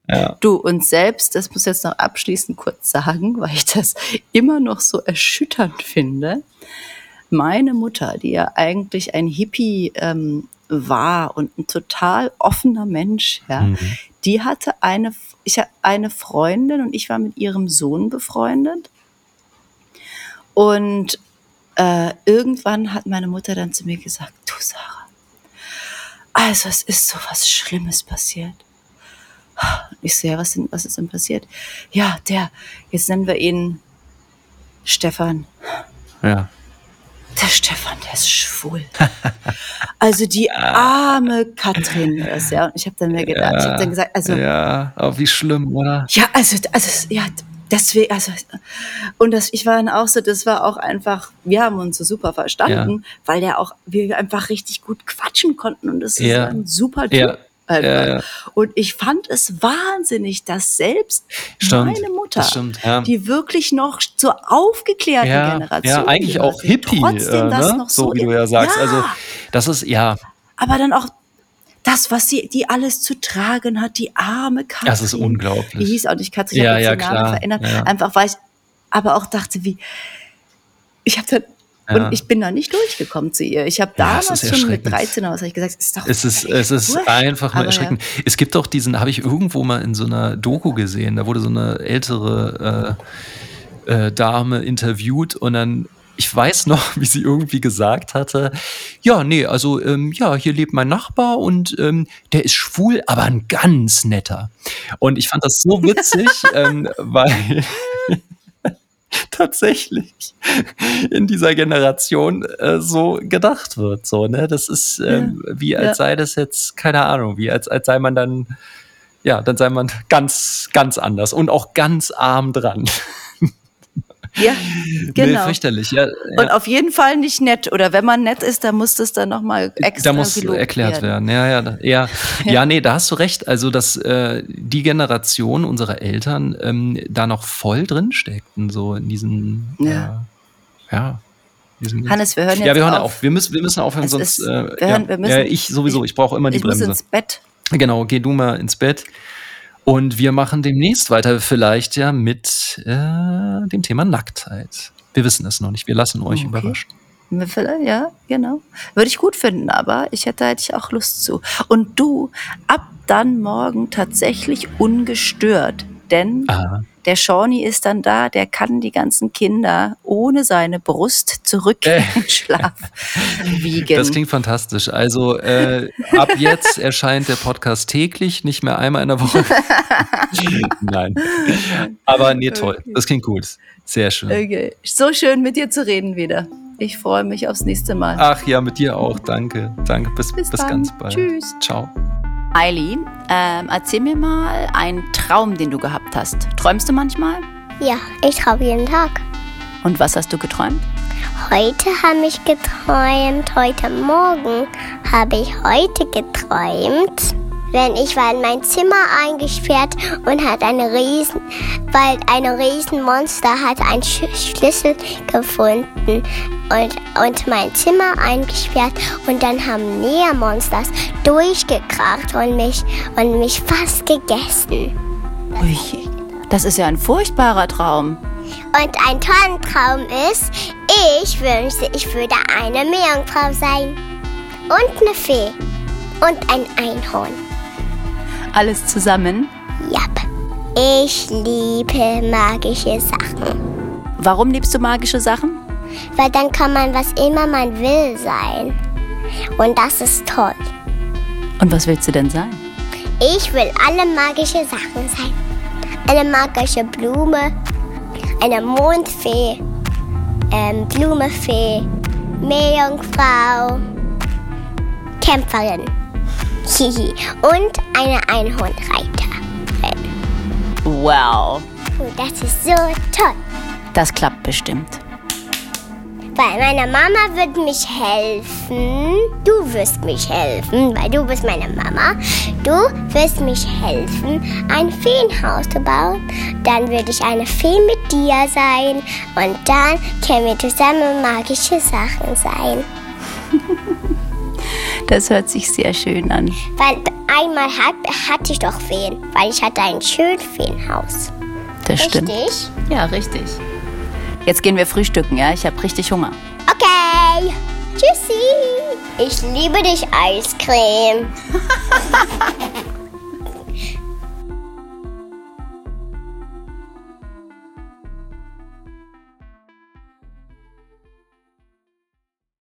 Speaker 1: Ja. Du uns selbst, das muss ich jetzt noch abschließend kurz sagen, weil ich das immer noch so erschütternd finde. Meine Mutter, die ja eigentlich ein Hippie ähm, war und ein total offener Mensch, ja, mhm. die hatte eine, ich eine Freundin und ich war mit ihrem Sohn befreundet. Und äh, irgendwann hat meine Mutter dann zu mir gesagt, du Sarah, also es ist so was Schlimmes passiert. Ich sehe, so, was, was ist denn passiert? Ja, der, jetzt nennen wir ihn Stefan.
Speaker 2: Ja.
Speaker 1: Der Stefan, der ist schwul. *laughs* also die arme Katrin ist, ja. Und ich habe dann mir gedacht, ich habe dann gesagt, also.
Speaker 2: Ja, aber wie schlimm, oder?
Speaker 1: Ja, also, also, ja, deswegen, also, und das, ich war dann auch so, das war auch einfach, wir haben uns so super verstanden, ja. weil der auch, wir einfach richtig gut quatschen konnten und das ist ja. ein super Typ. Ja. Ja, und ich fand es wahnsinnig, dass selbst stimmt, meine Mutter, stimmt, die wirklich noch zur aufgeklärten Generation,
Speaker 2: ja, eigentlich auch Hippie, trotzdem äh, das ne? noch so, so wie du ja sagst. Also das ist ja.
Speaker 1: Aber dann auch das, was sie, die alles zu tragen hat, die arme Katrin.
Speaker 2: Das ist unglaublich.
Speaker 1: Die hieß auch nicht Katrin, ich ja, habe ja, den Namen verändert. Ja. Einfach, weil ich aber auch dachte, wie, ich habe dann, ja. und ich bin da nicht durchgekommen zu ihr. Ich habe damals ja, schon mit 13 oder was habe ich gesagt,
Speaker 2: ist doch Es ist, es ist einfach nur erschreckend. Ja. Es gibt auch diesen, habe ich irgendwo mal in so einer Doku gesehen, da wurde so eine ältere äh, äh, Dame interviewt und dann ich weiß noch, *laughs* wie sie irgendwie gesagt hatte, ja, nee, also ähm, ja, hier lebt mein Nachbar und ähm, der ist schwul, aber ein ganz netter. Und ich fand das so witzig, *laughs* ähm, weil *laughs* tatsächlich in dieser Generation äh, so gedacht wird. So, ne? Das ist ähm, ja, wie als ja. sei das jetzt, keine Ahnung, wie als, als sei man dann, ja, dann sei man ganz, ganz anders und auch ganz arm dran. *laughs*
Speaker 1: Ja, *laughs* genau. Nee,
Speaker 2: fürchterlich, ja, ja,
Speaker 1: Und auf jeden Fall nicht nett. Oder wenn man nett ist, dann muss das dann nochmal extra
Speaker 2: Da muss erklärt werden. werden. Ja, ja, ja, *laughs* ja, nee, da hast du recht. Also, dass äh, die Generation unserer Eltern ähm, da noch voll drin steckten, so in diesen, ja. Äh, ja.
Speaker 1: Hannes, wir hören jetzt
Speaker 2: Ja, wir hören auf. auf. Wir müssen, wir müssen aufhören, es sonst. Ist, äh, wir hören, wir müssen, ja, ich sowieso, ich brauche immer die
Speaker 1: ich
Speaker 2: Bremse.
Speaker 1: Ich muss ins Bett.
Speaker 2: Genau, geh du mal ins Bett. Und wir machen demnächst weiter, vielleicht ja mit äh, dem Thema Nacktheit. Wir wissen es noch nicht, wir lassen euch okay. überraschen.
Speaker 1: Ja, genau. Würde ich gut finden, aber ich hätte, hätte ich auch Lust zu. Und du, ab dann morgen tatsächlich ungestört, denn Aha. Der Shawnee ist dann da, der kann die ganzen Kinder ohne seine Brust zurück in den Schlaf *laughs* wiegen.
Speaker 2: Das klingt fantastisch. Also äh, ab jetzt erscheint der Podcast täglich, nicht mehr einmal in der Woche. *laughs* Nein. Aber nee, toll. Das klingt gut. Sehr schön.
Speaker 1: Okay. So schön mit dir zu reden wieder. Ich freue mich aufs nächste Mal.
Speaker 2: Ach ja, mit dir auch. Danke. Danke. Bis, bis, bis ganz bald.
Speaker 1: Tschüss.
Speaker 2: Ciao.
Speaker 1: Eileen, ähm, erzähl mir mal einen Traum, den du gehabt hast. Träumst du manchmal?
Speaker 3: Ja, ich träume jeden Tag.
Speaker 1: Und was hast du geträumt?
Speaker 3: Heute habe ich geträumt, heute Morgen habe ich heute geträumt wenn ich war in mein Zimmer eingesperrt und hat eine riesen, weil eine Riesenmonster hat einen Schlüssel gefunden und, und mein Zimmer eingesperrt und dann haben Nähermonsters durchgekracht und mich und mich fast gegessen.
Speaker 1: Ui, das ist ja ein furchtbarer Traum.
Speaker 3: Und ein toller Traum ist, ich wünschte, ich würde eine Meerjungfrau sein. Und eine Fee. Und ein Einhorn
Speaker 1: alles zusammen?
Speaker 3: Ja. Ich liebe magische Sachen.
Speaker 1: Warum liebst du magische Sachen?
Speaker 3: Weil dann kann man was immer man will sein. Und das ist toll.
Speaker 1: Und was willst du denn sein?
Speaker 3: Ich will alle magische Sachen sein. Eine magische Blume, eine Mondfee, ähm, Blumefee, Meerjungfrau, Kämpferin. Und eine Einhornreiterin.
Speaker 1: Wow.
Speaker 3: Und das ist so toll.
Speaker 1: Das klappt bestimmt.
Speaker 3: Weil meine Mama wird mich helfen. Du wirst mich helfen, weil du bist meine Mama. Du wirst mich helfen, ein Feenhaus zu bauen. Dann würde ich eine Fee mit dir sein. Und dann können wir zusammen magische Sachen sein. *laughs*
Speaker 1: Das hört sich sehr schön an.
Speaker 3: Weil einmal hat, hatte ich doch Feen, weil ich hatte ein schön Feenhaus.
Speaker 1: Das richtig? stimmt. Ja, richtig. Jetzt gehen wir frühstücken, ja? Ich habe richtig Hunger.
Speaker 3: Okay. Tschüssi. Ich liebe dich, Eiscreme. *laughs*